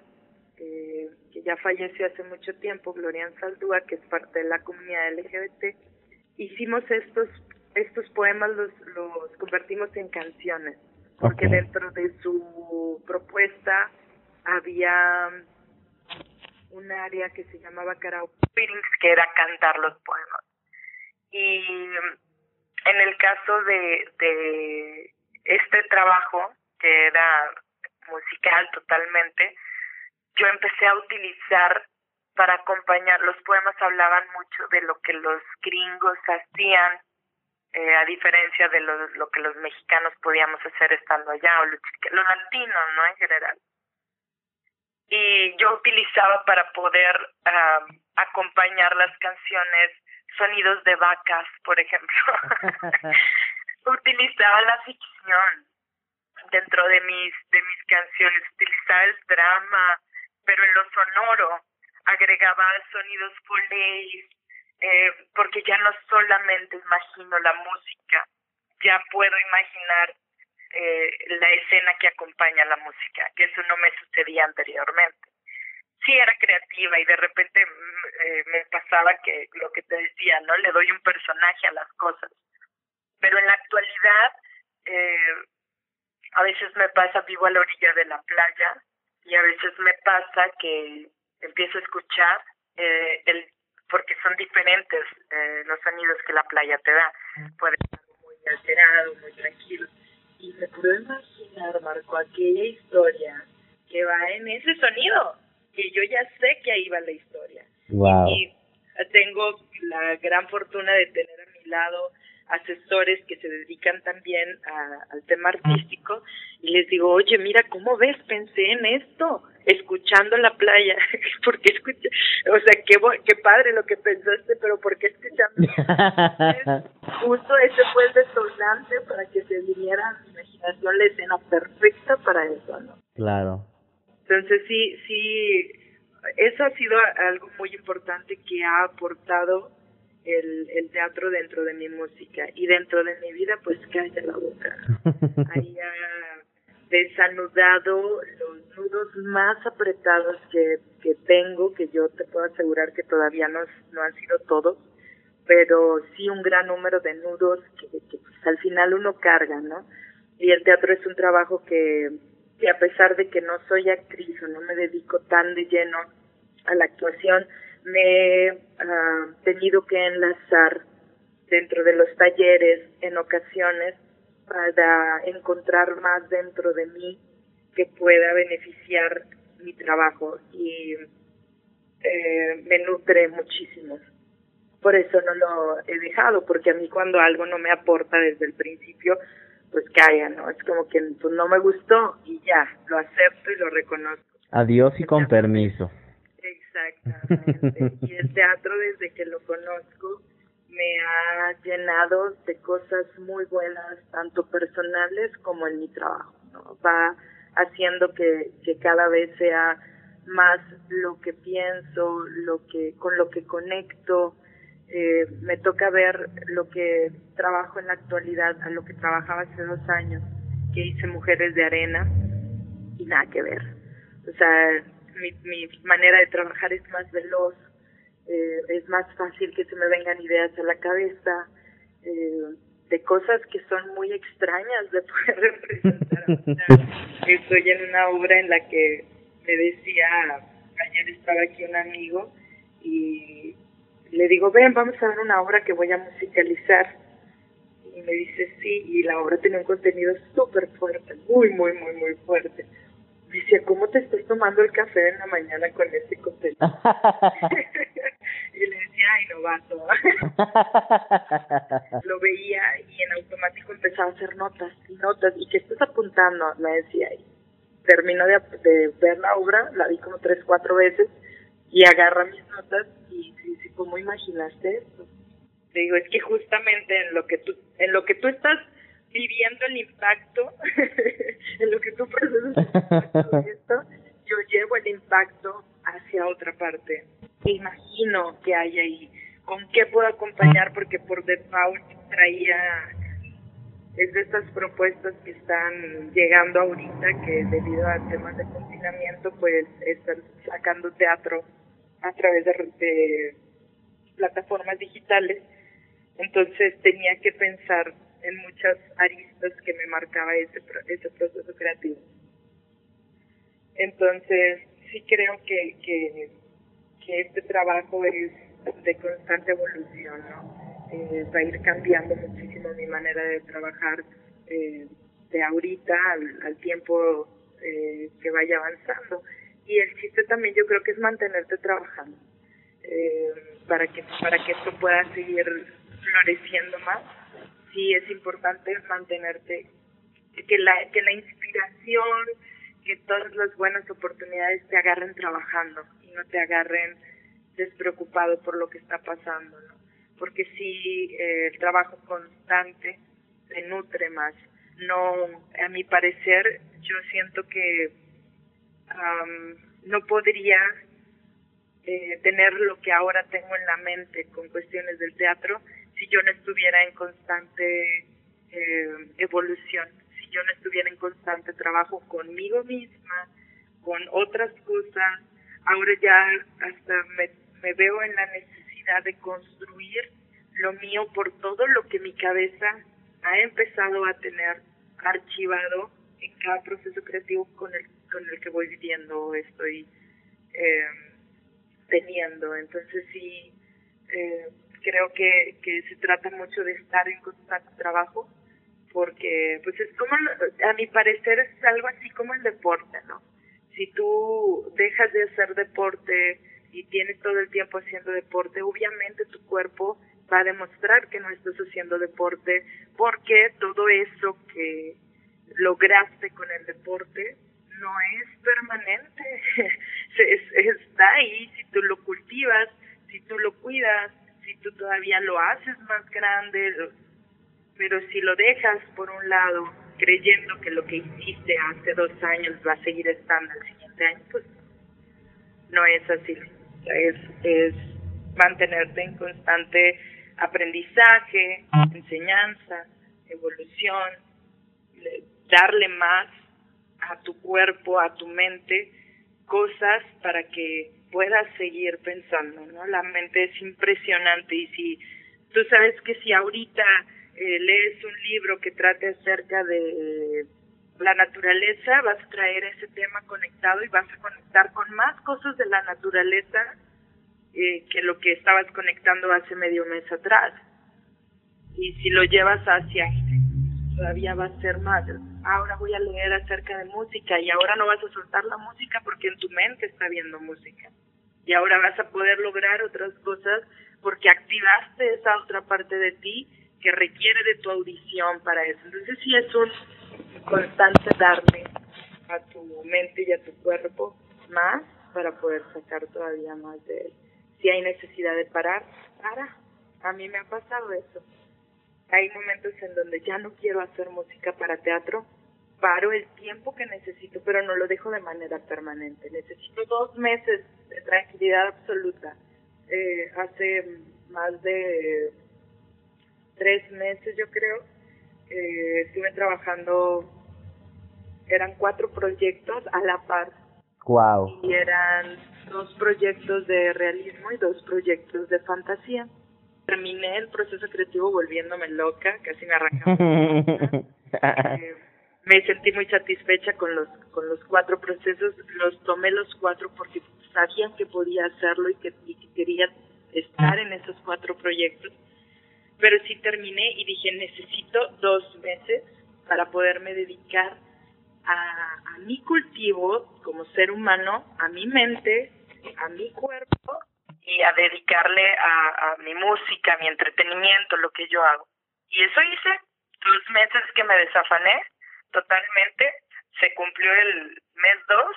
eh, que ya falleció hace mucho tiempo, Glorian Saldúa, que es parte de la comunidad LGBT, hicimos estos, estos poemas, los, los convertimos en canciones, porque dentro de su propuesta había un área que se llamaba karaoke, que era cantar los poemas. Y en el caso de, de este trabajo, que era musical totalmente, yo empecé a utilizar para acompañar, los poemas hablaban mucho de lo que los gringos hacían, eh, a diferencia de lo, lo que los mexicanos podíamos hacer estando allá, o los, los latinos, ¿no? En general. Y yo utilizaba para poder acompañar las canciones sonidos de vacas, por ejemplo. utilizaba la ficción dentro de mis de mis canciones, utilizaba el drama, pero en lo sonoro agregaba sonidos foley, eh, porque ya no solamente imagino la música, ya puedo imaginar eh, la escena que acompaña la música, que eso no me sucedía anteriormente. Sí era creativa y de repente mm, eh, me pasaba que lo que te decía, ¿no? Le doy un personaje a las cosas. Pero en la actualidad, eh, a veces me pasa, vivo a la orilla de la playa y a veces me pasa que empiezo a escuchar eh, el porque son diferentes eh, los sonidos que la playa te da. Puede estar muy alterado, muy tranquilo. Y me puedo imaginar, Marco, aquella historia que va en ese sonido, que yo ya sé que ahí va la historia. Y tengo la gran fortuna de tener a mi lado asesores que se dedican también al tema artístico y les digo, oye, mira, ¿cómo ves? Pensé en esto, escuchando la playa, porque escuché, o sea, qué, qué padre lo que pensaste, pero ¿por qué escuchando? Justo ese fue el detonante para que se viniera a mi imaginación la escena perfecta para eso, ¿no? Claro. Entonces sí, sí, eso ha sido algo muy importante que ha aportado el, el teatro dentro de mi música y dentro de mi vida pues calla la boca. Ahí ha desanudado los nudos más apretados que, que tengo, que yo te puedo asegurar que todavía no, no han sido todos, pero sí un gran número de nudos que, que pues, al final uno carga, ¿no? Y el teatro es un trabajo que, que a pesar de que no soy actriz o no me dedico tan de lleno a la actuación, me he tenido que enlazar dentro de los talleres en ocasiones para encontrar más dentro de mí que pueda beneficiar mi trabajo y eh, me nutre muchísimo. Por eso no lo he dejado, porque a mí cuando algo no me aporta desde el principio, pues calla, ¿no? Es como que pues, no me gustó y ya, lo acepto y lo reconozco. Adiós y con permiso. Exactamente. y el teatro desde que lo conozco me ha llenado de cosas muy buenas, tanto personales como en mi trabajo. ¿no? Va haciendo que, que cada vez sea más lo que pienso, lo que con lo que conecto. Eh, me toca ver lo que trabajo en la actualidad a lo que trabajaba hace dos años, que hice Mujeres de Arena, y nada que ver. O sea, mi, mi manera de trabajar es más veloz, eh, es más fácil que se me vengan ideas a la cabeza, eh, de cosas que son muy extrañas de poder representar. Estoy en una obra en la que me decía, ayer estaba aquí un amigo y le digo, ven, vamos a ver una obra que voy a musicalizar. Y me dice, sí, y la obra tiene un contenido súper fuerte, muy, muy, muy, muy fuerte decía, ¿cómo te estás tomando el café en la mañana con este contenido? y le decía, ay, novato. Lo veía y en automático empezaba a hacer notas y notas. ¿Y qué estás apuntando? Me decía. Y termino de, de ver la obra, la vi como tres, cuatro veces y agarra mis notas y dice, ¿cómo imaginaste esto? Le digo, es que justamente en lo que tú, en lo que tú estás viviendo el impacto, en lo que tú procesas esto, yo llevo el impacto hacia otra parte. Imagino que hay ahí, con qué puedo acompañar, porque por default traía es de estas propuestas que están llegando ahorita que debido a temas de confinamiento pues están sacando teatro a través de, plataformas digitales entonces tenía que pensar en muchas aristas que me marcaba ese, ese proceso creativo entonces sí creo que, que, este trabajo es de constante evolución ¿no? eh, va a ir cambiando muchísimo mi manera de trabajar eh, de ahorita al, tiempo eh, que vaya avanzando. Y el chiste también yo creo que es mantenerte trabajando eh, para que para que esto pueda seguir floreciendo más. Sí es importante mantenerte que la que la inspiración, que todas las buenas oportunidades te agarren trabajando y no te agarren despreocupado por lo que está pasando, ¿no? porque sí eh, el trabajo constante se nutre más. No, a mi parecer, yo siento que no podría eh, tener lo que ahora tengo en la mente con cuestiones del teatro si yo no estuviera en constante eh, evolución, si yo no estuviera en constante trabajo conmigo misma, con otras cosas. Ahora ya hasta me, me veo en la necesidad de construir lo mío por todo lo que mi cabeza ha empezado a tener archivado en cada proceso creativo con el, con el que voy viviendo, estoy eh, teniendo. Entonces sí, eh, creo que, que se trata mucho de estar en constante trabajo porque pues es como, a mi parecer es algo así como el deporte, ¿no? Si tú dejas de hacer deporte, y tienes todo el tiempo haciendo deporte, obviamente tu cuerpo va a demostrar que no estás haciendo deporte porque todo eso que lograste con el deporte no es permanente, está ahí si tú lo cultivas, si tú lo cuidas, si tú todavía lo haces más grande, pero si lo dejas por un lado creyendo que lo que hiciste hace dos años va a seguir estando el siguiente año, pues no es así. Es, es mantenerte en constante aprendizaje, enseñanza, evolución, darle más a tu cuerpo, a tu mente, cosas para que puedas seguir pensando, ¿no? La mente es impresionante y si tú sabes que si ahorita eh, lees un libro que trate acerca de la naturaleza, vas a traer ese tema conectado y vas a conectar con más cosas de la naturaleza eh, que lo que estabas conectando hace medio mes atrás. Y si lo llevas hacia todavía va a ser más. Ahora voy a leer acerca de música y ahora no vas a soltar la música porque en tu mente está viendo música. Y ahora vas a poder lograr otras cosas porque activaste esa otra parte de ti que requiere de tu audición para eso. Entonces sí es un constante darle a tu mente y a tu cuerpo más para poder sacar todavía más de él. Si hay necesidad de parar, para. A mí me ha pasado eso. Hay momentos en donde ya no quiero hacer música para teatro, paro el tiempo que necesito, pero no lo dejo de manera permanente. Necesito dos meses de tranquilidad absoluta. Eh, hace más de tres meses, yo creo, eh, estuve trabajando, eran cuatro proyectos a la par. Wow. Y eran dos proyectos de realismo y dos proyectos de fantasía. Terminé el proceso creativo volviéndome loca, casi me arrancaba. eh, me sentí muy satisfecha con los con los cuatro procesos, los tomé los cuatro porque sabían que podía hacerlo y que, y que quería estar en esos cuatro proyectos pero sí terminé y dije, necesito dos meses para poderme dedicar a, a mi cultivo como ser humano, a mi mente, a mi cuerpo y a dedicarle a, a mi música, a mi entretenimiento, lo que yo hago. Y eso hice, dos meses que me desafané totalmente, se cumplió el mes dos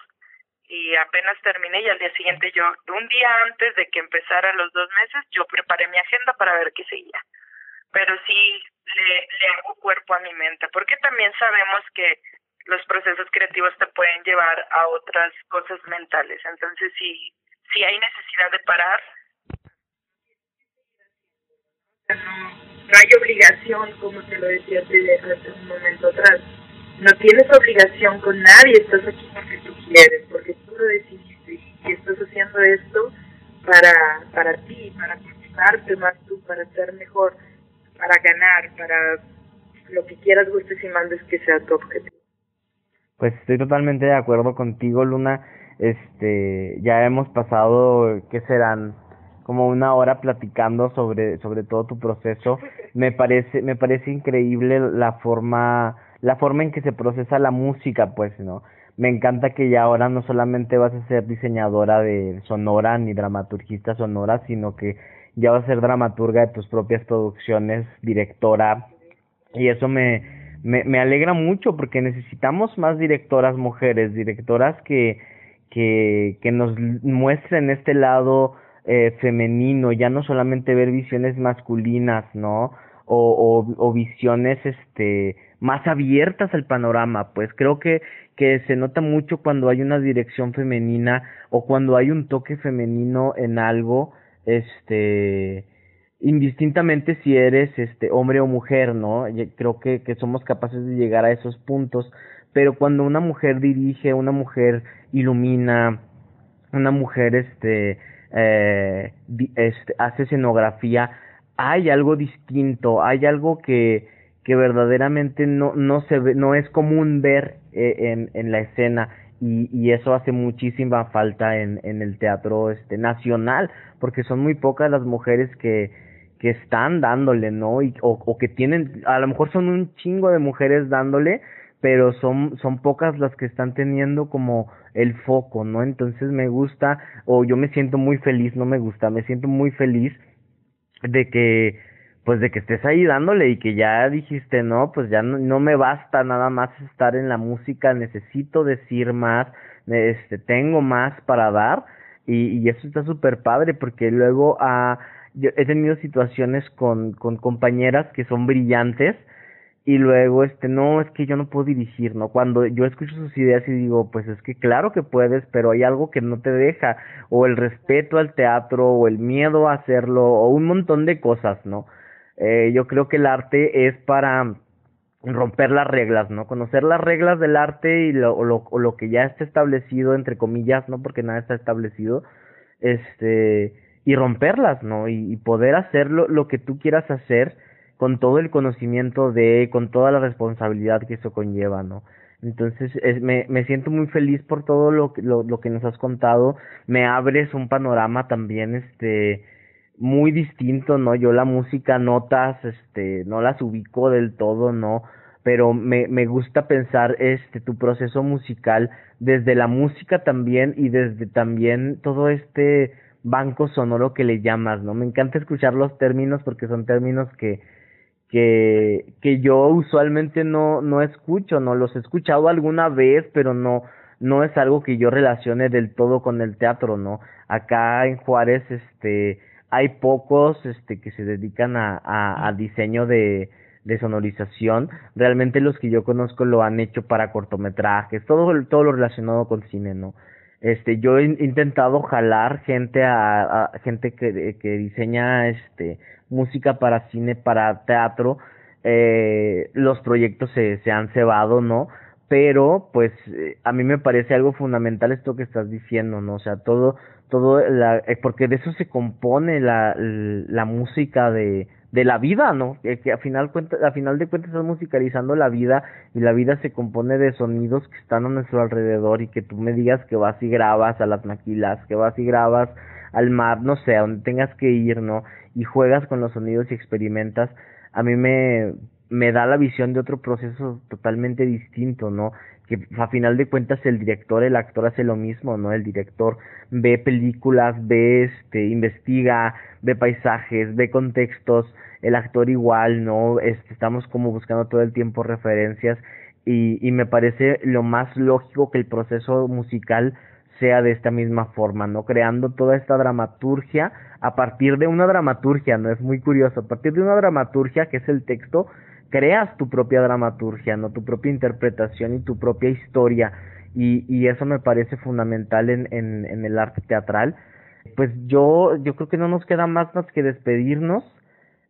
y apenas terminé y al día siguiente yo, un día antes de que empezara los dos meses, yo preparé mi agenda para ver qué seguía pero sí le, le hago cuerpo a mi mente, porque también sabemos que los procesos creativos te pueden llevar a otras cosas mentales. Entonces, si, si hay necesidad de parar, no, no hay obligación, como te lo decía hace un momento atrás. No tienes obligación con nadie, estás aquí porque tú quieres, porque tú lo decidiste y estás haciendo esto para, para ti, para participarte más tú, para ser mejor, para ganar, para lo que quieras, gustes y mandes que sea tu objetivo. Pues estoy totalmente de acuerdo contigo, Luna. Este, ya hemos pasado, ¿qué serán? como una hora platicando sobre sobre todo tu proceso. Me parece me parece increíble la forma la forma en que se procesa la música, pues, ¿no? Me encanta que ya ahora no solamente vas a ser diseñadora de sonora ni dramaturgista sonora, sino que ya vas a ser dramaturga de tus propias producciones, directora, y eso me, me, me alegra mucho porque necesitamos más directoras mujeres, directoras que, que, que nos muestren este lado eh, femenino, ya no solamente ver visiones masculinas, ¿no? O, o, o visiones este más abiertas al panorama, pues creo que, que se nota mucho cuando hay una dirección femenina o cuando hay un toque femenino en algo, este, indistintamente si eres este hombre o mujer, ¿no? Creo que, que somos capaces de llegar a esos puntos, pero cuando una mujer dirige, una mujer ilumina, una mujer este, eh, este hace escenografía, hay algo distinto, hay algo que, que verdaderamente no, no se ve, no es común ver eh, en, en la escena y, y eso hace muchísima falta en, en el teatro este nacional porque son muy pocas las mujeres que, que están dándole, ¿no? Y, o, o que tienen, a lo mejor son un chingo de mujeres dándole, pero son, son pocas las que están teniendo como el foco, ¿no? Entonces me gusta, o yo me siento muy feliz, no me gusta, me siento muy feliz de que pues de que estés ahí dándole y que ya dijiste, no, pues ya no, me basta nada más estar en la música, necesito decir más, este, tengo más para dar y, y eso está súper padre porque luego ah, yo he tenido situaciones con, con compañeras que son brillantes y luego este no es que yo no puedo dirigir no cuando yo escucho sus ideas y digo pues es que claro que puedes pero hay algo que no te deja o el respeto al teatro o el miedo a hacerlo o un montón de cosas no eh, yo creo que el arte es para romper las reglas, ¿no? Conocer las reglas del arte y lo, lo, lo que ya está establecido, entre comillas, ¿no? Porque nada está establecido, este, y romperlas, ¿no? Y, y poder hacer lo, lo que tú quieras hacer con todo el conocimiento de, con toda la responsabilidad que eso conlleva, ¿no? Entonces es, me, me siento muy feliz por todo lo, lo, lo que nos has contado, me abres un panorama también, este, muy distinto, ¿no? Yo la música, notas, este, no las ubico del todo, ¿no? Pero me, me gusta pensar este tu proceso musical desde la música también y desde también todo este banco sonoro que le llamas, ¿no? Me encanta escuchar los términos porque son términos que que que yo usualmente no no escucho, no los he escuchado alguna vez, pero no no es algo que yo relacione del todo con el teatro, ¿no? Acá en Juárez este hay pocos este que se dedican a, a, diseño de, de sonorización. Realmente los que yo conozco lo han hecho para cortometrajes, todo, todo lo relacionado con cine, ¿no? Este, yo he intentado jalar gente a, gente que, que diseña este música para cine, para teatro. Eh, los proyectos se, se han cebado, ¿no? Pero, pues, eh, a mí me parece algo fundamental esto que estás diciendo, ¿no? O sea, todo, todo la, eh, porque de eso se compone la, la música de, de la vida, ¿no? Que, que a final cuenta, a final de cuentas estás musicalizando la vida y la vida se compone de sonidos que están a nuestro alrededor y que tú me digas que vas y grabas a las maquilas, que vas y grabas al mar, no sé, a donde tengas que ir, ¿no? Y juegas con los sonidos y experimentas, a mí me, me da la visión de otro proceso totalmente distinto, ¿no? Que a final de cuentas el director, el actor hace lo mismo, ¿no? El director ve películas, ve, este, investiga, ve paisajes, ve contextos, el actor igual, ¿no? Estamos como buscando todo el tiempo referencias y, y me parece lo más lógico que el proceso musical sea de esta misma forma, ¿no? Creando toda esta dramaturgia a partir de una dramaturgia, ¿no? Es muy curioso, a partir de una dramaturgia que es el texto, creas tu propia dramaturgia, ¿no? Tu propia interpretación y tu propia historia. Y, y eso me parece fundamental en, en, en el arte teatral. Pues yo, yo creo que no nos queda más más que despedirnos.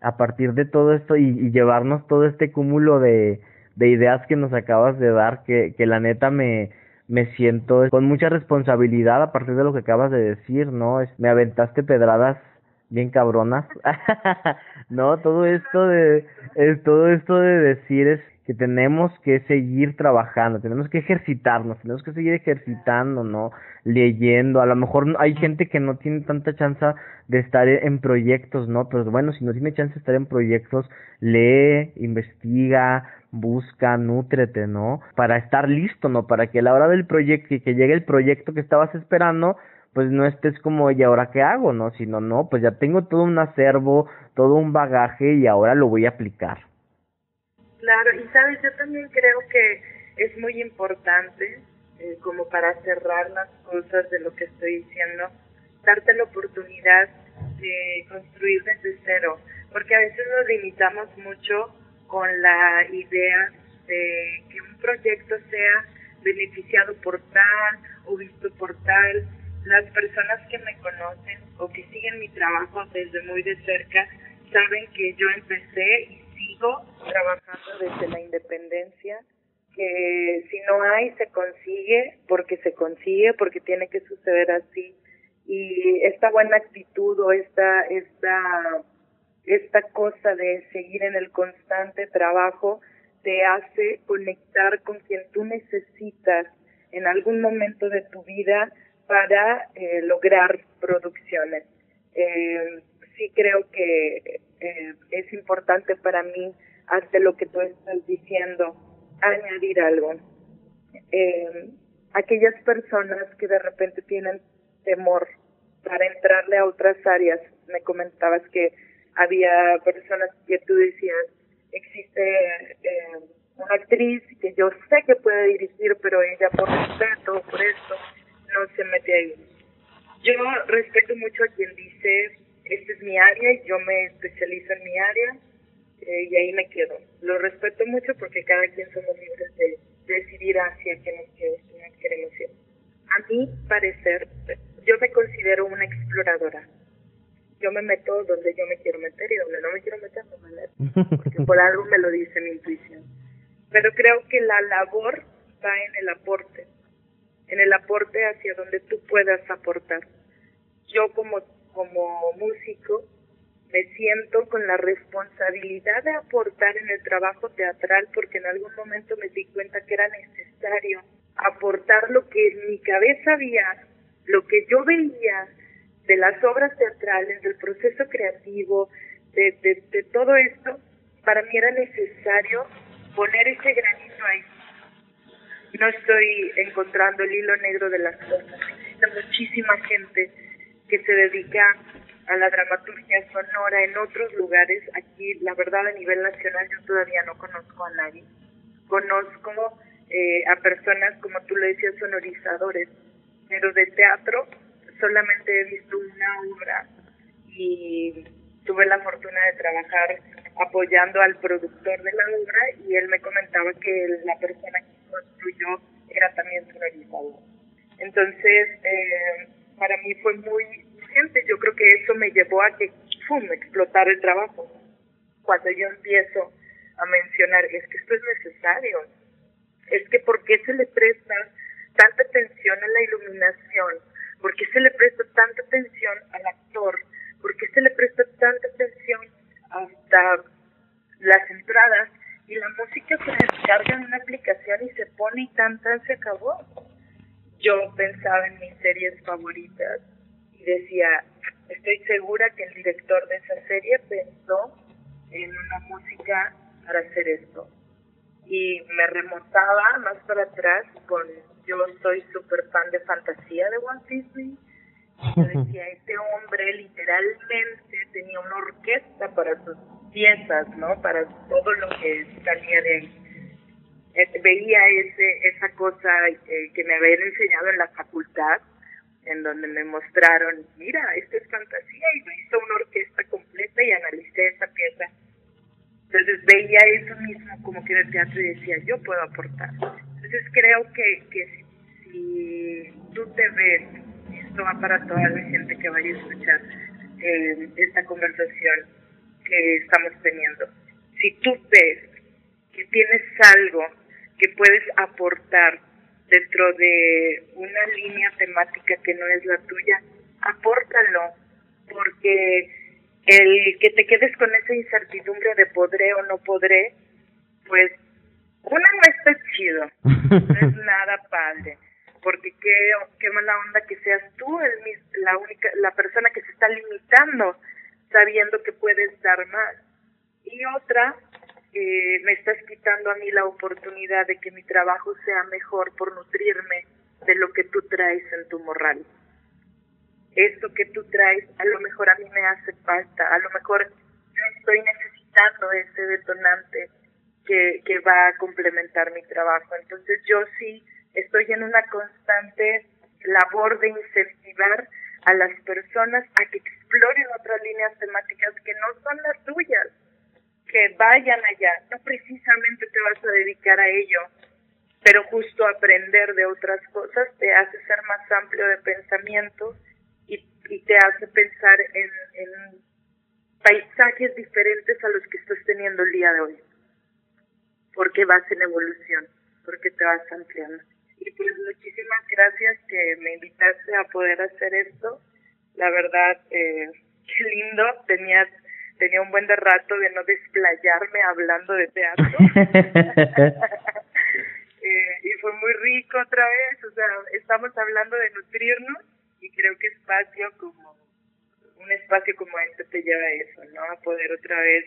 a partir de todo esto y, llevarnos todo este cúmulo de, de ideas que nos acabas de dar, que, que la neta me, me siento con mucha responsabilidad a partir de lo que acabas de decir, ¿no? Es, me aventaste pedradas bien cabronas. no, todo esto de es, todo esto de decir es que tenemos que seguir trabajando, tenemos que ejercitarnos, tenemos que seguir ejercitando, ¿no? Leyendo, a lo mejor hay gente que no tiene tanta chance de estar en proyectos, ¿no? Pero bueno, si no tiene chance de estar en proyectos, lee, investiga, busca, nútrete, ¿no? Para estar listo, ¿no? Para que a la hora del proyecto que llegue el proyecto que estabas esperando, pues no estés como, ¿y ahora qué hago? ¿No? Sino, no, pues ya tengo todo un acervo, todo un bagaje y ahora lo voy a aplicar. Claro, y sabes, yo también creo que es muy importante, eh, como para cerrar las cosas de lo que estoy diciendo, darte la oportunidad de construir desde cero, porque a veces nos limitamos mucho con la idea de que un proyecto sea beneficiado por tal o visto por tal. Las personas que me conocen o que siguen mi trabajo desde muy de cerca saben que yo empecé y sigo trabajando desde la independencia, que si no hay, se consigue, porque se consigue, porque tiene que suceder así. Y esta buena actitud o esta, esta, esta cosa de seguir en el constante trabajo te hace conectar con quien tú necesitas en algún momento de tu vida para eh, lograr producciones. Eh, sí creo que eh, es importante para mí, ante lo que tú estás diciendo, añadir algo. Eh, aquellas personas que de repente tienen temor para entrarle a otras áreas, me comentabas que había personas que tú decías, existe eh, una actriz que yo sé que puede dirigir, pero ella por respeto, por esto, no se mete ahí. Yo respeto mucho a quien dice, esta es mi área y yo me especializo en mi área eh, y ahí me quedo. Lo respeto mucho porque cada quien somos libres de, decidir hacia qué nos, queremos ir. A mi parecer, yo me considero una exploradora. Yo me meto donde yo me quiero meter y donde no me quiero meter no me meto, porque por algo me lo dice mi intuición. Pero creo que la labor va en el aporte, en el aporte hacia donde tú puedas aportar. Yo como como músico, me siento con la responsabilidad de aportar en el trabajo teatral porque en algún momento me di cuenta que era necesario aportar lo que en mi cabeza había, lo que yo veía de las obras teatrales, del proceso creativo, de, todo esto, para mí era necesario poner ese granito ahí. No estoy encontrando el hilo negro de las cosas. Existe muchísima gente que se dedica a la dramaturgia sonora en otros lugares. Aquí, la verdad, a nivel nacional yo todavía no conozco a nadie. Conozco eh, a personas, como tú le decías, sonorizadores, pero de teatro solamente he visto una obra y tuve la fortuna de trabajar apoyando al productor de la obra y él me comentaba que la persona que construyó era también sonorizador. Entonces, eh, para mí fue muy Yo creo que eso me llevó a que, ¡pum!, explotar el trabajo. Cuando yo empiezo a mencionar, es que esto es necesario, es que ¿por qué se le presta tanta atención a la iluminación? ¿Por qué se le presta tanta atención al actor? ¿Por qué se le presta tanta atención hasta las entradas? Y la música se descarga en una aplicación y se pone y tan se acabó yo pensaba en mis series favoritas decía, estoy segura que el director de esa serie pensó en una música para hacer esto. Y me remontaba más para atrás con, yo soy súper fan de fantasía de Walt Disney. Yo decía, este hombre literalmente tenía una orquesta para sus piezas, ¿no? Para todo lo que salía de ahí eh, veía ese, esa cosa eh, que me habían enseñado en la facultad, en donde me mostraron, mira, esto es fantasía, y me hizo una orquesta completa y analicé esa pieza. Entonces veía eso mismo como que en el teatro y decía, yo puedo aportar. Entonces creo que, que si, tú te ves, esto va para toda la gente que vaya a escuchar eh, esta conversación, que estamos teniendo. Si tú ves que tienes algo que puedes aportar dentro de una línea temática que no es la tuya, apórtalo, porque el que te quedes con esa incertidumbre de podré o no podré, pues una no está chido, no es nada padre, porque qué, qué mala onda que seas tú el, la única, la persona que se está limitando sabiendo que puedes dar más. Y otra, eh, me estás quitando a mí la oportunidad de que mi trabajo sea mejor por nutrirme de lo que tú traes en tu morral esto que tú traes a lo mejor a mí me hace falta, a lo mejor yo estoy necesitando ese detonante que, que va a complementar mi trabajo. Entonces yo sí estoy en una constante labor de incentivar a las personas a que exploren otras líneas temáticas que no son las tuyas, que vayan allá. No precisamente te vas a dedicar a ello, pero justo aprender de otras cosas te hace ser más amplio de pensamiento y te hace pensar en, en paisajes diferentes a los que estás teniendo el día de hoy, porque vas en evolución, porque te vas ampliando. Y pues muchísimas gracias que me invitaste a poder hacer esto. La verdad, eh, qué lindo. Tenía, tenía un buen de rato de no desplayarme hablando de teatro. eh, y fue muy rico otra vez. O sea, estamos hablando de nutrirnos y creo que espacio como un espacio como este te lleva a eso, ¿no? A poder otra vez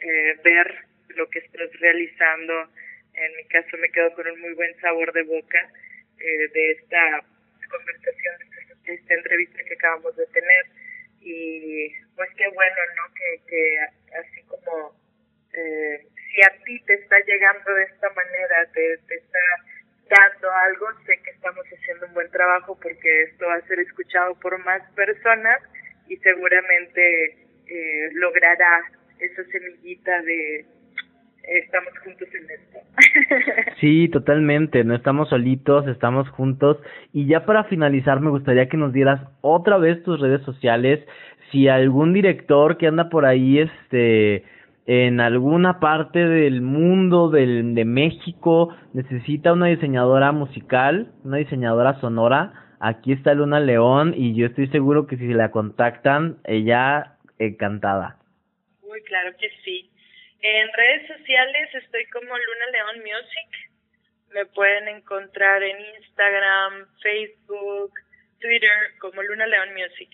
eh, ver lo que estás realizando. En mi caso me quedo con un muy buen sabor de boca eh, de esta conversación, de esta, entrevista que acabamos de tener. Y pues qué bueno, ¿no? Que, que así como eh, si a ti te está llegando de esta manera, te, te está dando algo, sé que estamos haciendo un buen trabajo porque esto va a ser escuchado por más personas y seguramente eh, logrará esa semillita de estamos juntos en esto. sí, totalmente, no estamos solitos, estamos juntos. Y ya para finalizar, me gustaría que nos dieras otra vez tus redes sociales. Si algún director que anda por ahí, este, en alguna parte del mundo del, de México necesita una diseñadora musical, una diseñadora sonora, aquí está Luna León y yo estoy seguro que si la contactan, ella encantada. Muy claro que sí. En redes sociales estoy como Luna León Music. Me pueden encontrar en Instagram, Facebook, Twitter como Luna León Music.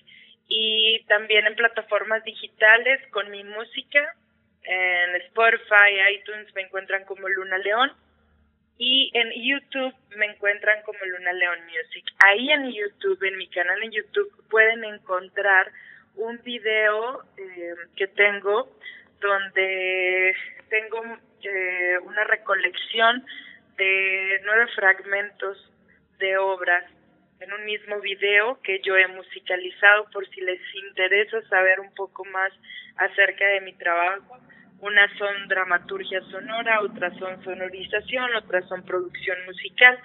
Y también en plataformas digitales con mi música en Spotify, iTunes me encuentran como Luna León y en YouTube me encuentran como Luna León Music. Ahí en YouTube, en mi canal en YouTube, pueden encontrar un video eh, que tengo donde tengo eh, una recolección de nueve fragmentos de obras en un mismo video que yo he musicalizado por si les interesa saber un poco más acerca de mi trabajo unas son dramaturgia sonora, otras son sonorización, otras son producción musical.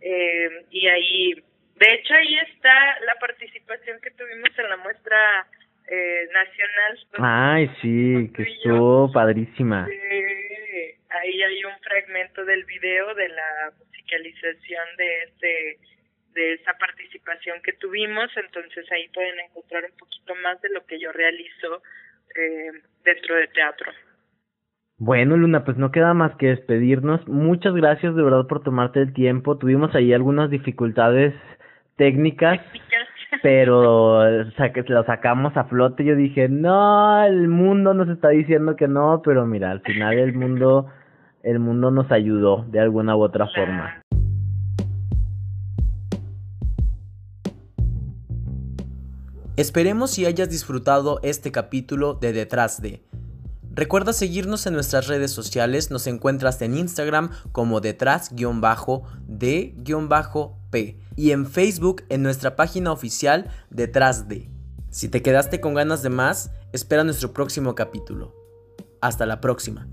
Eh, y ahí, de hecho, ahí está la participación que tuvimos en la muestra eh, nacional. Ay, sí, que estuvo padrísima. ahí hay un fragmento del video de la musicalización de este de esa participación que tuvimos, entonces ahí pueden encontrar un poquito más de lo que yo realizo eh, dentro de teatro. Bueno, Luna, pues no queda más que despedirnos. Muchas gracias de verdad por tomarte el tiempo. Tuvimos ahí algunas dificultades técnicas, pero lo sacamos a flote. Yo dije, no, el mundo nos está diciendo que no, pero mira, al final el mundo, el mundo nos ayudó de alguna u otra forma. Esperemos si hayas disfrutado este capítulo de Detrás de Recuerda seguirnos en nuestras redes sociales, nos encuentras en Instagram como detrás-de-p y en Facebook en nuestra página oficial Detrás de. Si te quedaste con ganas de más, espera nuestro próximo capítulo. Hasta la próxima.